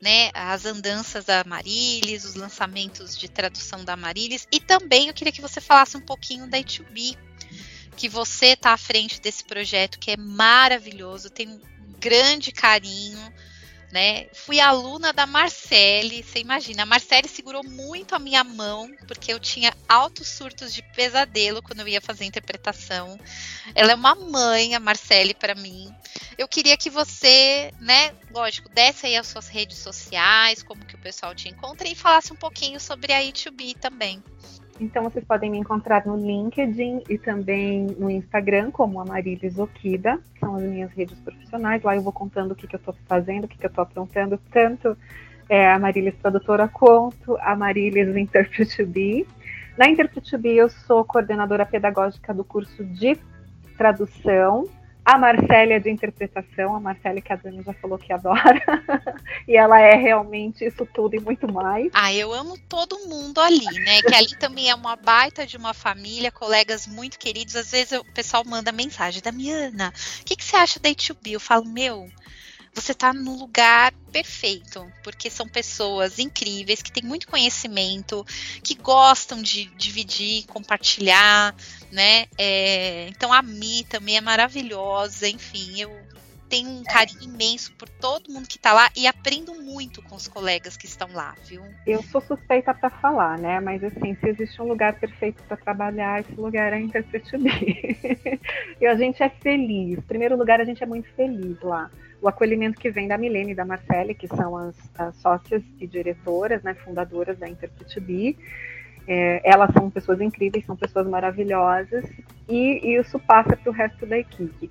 né, as andanças da Marilis, os lançamentos de tradução da Marilis? E também eu queria que você falasse um pouquinho da E2B, que você está à frente desse projeto que é maravilhoso, tem um grande carinho, né? Fui aluna da Marcele, você imagina, a Marcele segurou muito a minha mão, porque eu tinha altos surtos de pesadelo quando eu ia fazer interpretação. Ela é uma mãe, a Marcele, para mim. Eu queria que você, né, lógico, desse aí as suas redes sociais, como que o pessoal te encontra e falasse um pouquinho sobre a E2B também. Então vocês podem me encontrar no LinkedIn e também no Instagram como Amarilis Okida, são as minhas redes profissionais. Lá eu vou contando o que, que eu estou fazendo, o que, que eu estou aprontando, tanto é, a Marilis Tradutora quanto a Marilis Interpret Be. Na Interpret eu sou coordenadora pedagógica do curso de tradução a Marcélia de interpretação, a Marcélia que a Dani já falou que adora. e ela é realmente isso tudo e muito mais. Ah, eu amo todo mundo ali, né? Que ali também é uma baita de uma família, colegas muito queridos. Às vezes o pessoal manda mensagem, Damiana, o que, que você acha da YouTube? Eu falo, meu, você está no lugar perfeito, porque são pessoas incríveis que têm muito conhecimento, que gostam de dividir, compartilhar, né? É, então a Mi também é maravilhosa, enfim, eu tenho um carinho imenso por todo mundo que está lá e aprendo muito com os colegas que estão lá, viu? Eu sou suspeita para falar, né? Mas assim, se existe um lugar perfeito para trabalhar, esse lugar é a Interpret e a gente é feliz. Em primeiro lugar, a gente é muito feliz lá o acolhimento que vem da Milene e da Marcele, que são as, as sócias e diretoras, né, fundadoras da Interpret B. É, elas são pessoas incríveis, são pessoas maravilhosas, e, e isso passa para o resto da equipe.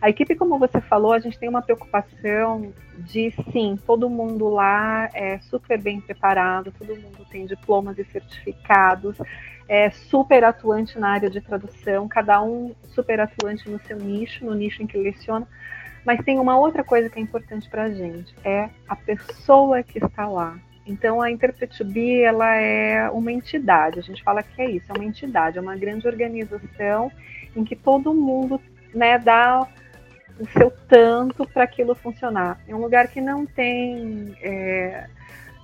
A equipe, como você falou, a gente tem uma preocupação de sim, todo mundo lá é super bem preparado, todo mundo tem diplomas e certificados, é super atuante na área de tradução, cada um super atuante no seu nicho, no nicho em que leciona, mas tem uma outra coisa que é importante para a gente, é a pessoa que está lá. Então a Interpret2B, ela é uma entidade, a gente fala que é isso, é uma entidade, é uma grande organização em que todo mundo né, dá o seu tanto para aquilo funcionar. É um lugar que não tem é,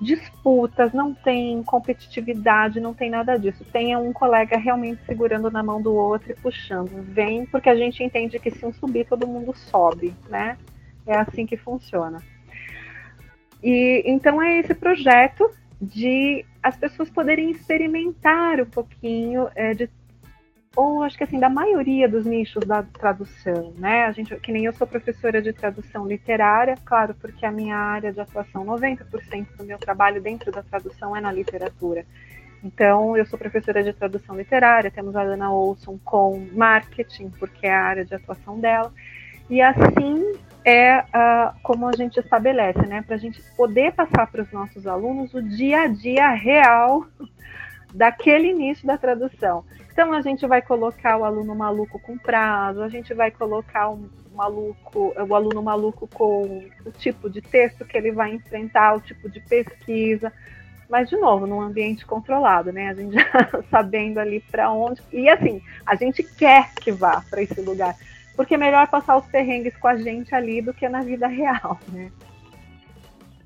disputas, não tem competitividade, não tem nada disso. Tem um colega realmente segurando na mão do outro e puxando. Vem porque a gente entende que se um subir, todo mundo sobe, né? É assim que funciona. E então é esse projeto de as pessoas poderem experimentar um pouquinho é, de ou acho que assim, da maioria dos nichos da tradução, né? A gente, que nem eu sou professora de tradução literária, claro, porque a minha área de atuação, 90% do meu trabalho dentro da tradução é na literatura. Então, eu sou professora de tradução literária, temos a Ana Olson com marketing, porque é a área de atuação dela. E assim é uh, como a gente estabelece, né? Para a gente poder passar para os nossos alunos o dia a dia real daquele início da tradução. Então a gente vai colocar o aluno maluco com prazo, a gente vai colocar um maluco, o aluno maluco com o tipo de texto que ele vai enfrentar, o tipo de pesquisa, mas de novo, num ambiente controlado, né? A gente já sabendo ali para onde. E assim, a gente quer que vá para esse lugar, porque é melhor passar os perrengues com a gente ali do que na vida real, né?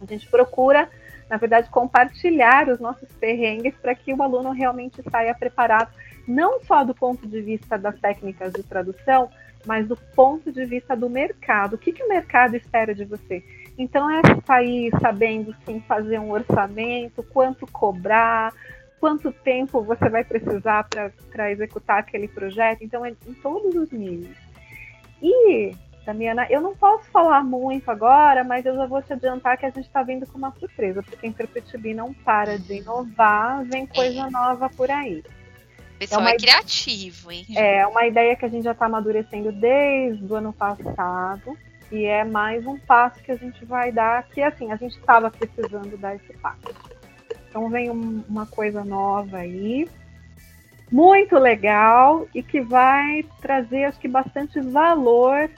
A gente procura, na verdade, compartilhar os nossos perrengues para que o aluno realmente saia preparado, não só do ponto de vista das técnicas de tradução, mas do ponto de vista do mercado. O que, que o mercado espera de você? Então é sair sabendo sim fazer um orçamento, quanto cobrar, quanto tempo você vai precisar para executar aquele projeto. Então é em todos os níveis. E, Damiana, eu não posso falar muito agora, mas eu já vou te adiantar que a gente está vindo com uma surpresa, porque a Interpretib não para de inovar, vem coisa é. nova por aí. O pessoal é, uma, é criativo, hein? É uma ideia que a gente já está amadurecendo desde o ano passado. E é mais um passo que a gente vai dar, que assim, a gente estava precisando dar esse passo. Então vem um, uma coisa nova aí, muito legal e que vai trazer, acho que, bastante valor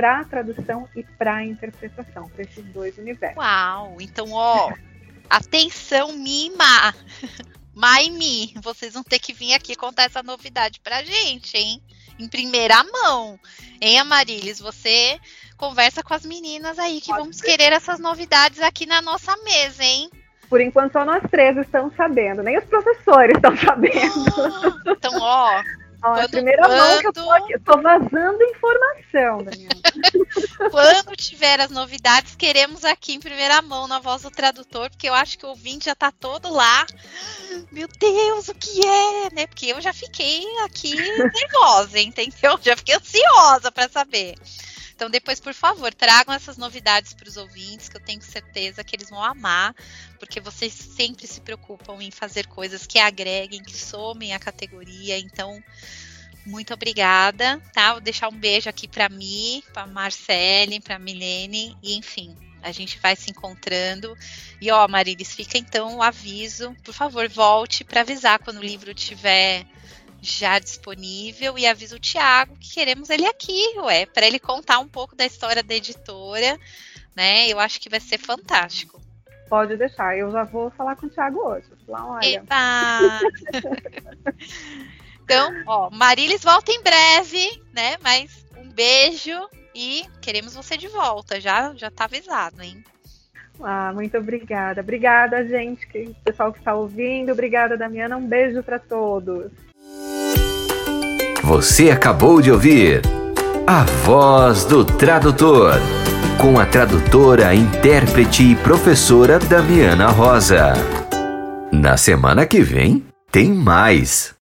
para a tradução e para a interpretação, para esses dois universos. Uau! Então, ó, atenção, Mima! Maimi, vocês vão ter que vir aqui contar essa novidade pra gente, hein? Em primeira mão. Hein, Amarilis? Você conversa com as meninas aí que Pode vamos ser. querer essas novidades aqui na nossa mesa, hein? Por enquanto só nós três estamos sabendo, nem os professores estão sabendo. então, ó, Quando, a primeira quando... mão que eu tô aqui, tô vazando informação, Daniela. quando tiver as novidades, queremos aqui em primeira mão na voz do tradutor, porque eu acho que o ouvinte já tá todo lá. Meu Deus, o que é, né? Porque eu já fiquei aqui nervosa, entendeu? Já fiquei ansiosa para saber. Então, depois, por favor, tragam essas novidades para os ouvintes, que eu tenho certeza que eles vão amar, porque vocês sempre se preocupam em fazer coisas que agreguem, que somem a categoria. Então, muito obrigada, tá? Vou deixar um beijo aqui para mim, para Marcele, para Milene, e enfim, a gente vai se encontrando. E ó, Marilis, fica então o aviso, por favor, volte para avisar quando o livro tiver já disponível e aviso o Tiago que queremos ele aqui, ué, para ele contar um pouco da história da editora, né? Eu acho que vai ser fantástico. Pode deixar, eu já vou falar com o Thiago hoje. Falar, olha. então, ó, Marilis volta em breve, né? Mas um beijo e queremos você de volta. Já já tá avisado, hein? Ah, muito obrigada. Obrigada, gente, que, pessoal que está ouvindo. Obrigada, Damiana. Um beijo para todos. Você acabou de ouvir A Voz do Tradutor, com a tradutora, intérprete e professora Damiana Rosa. Na semana que vem, tem mais.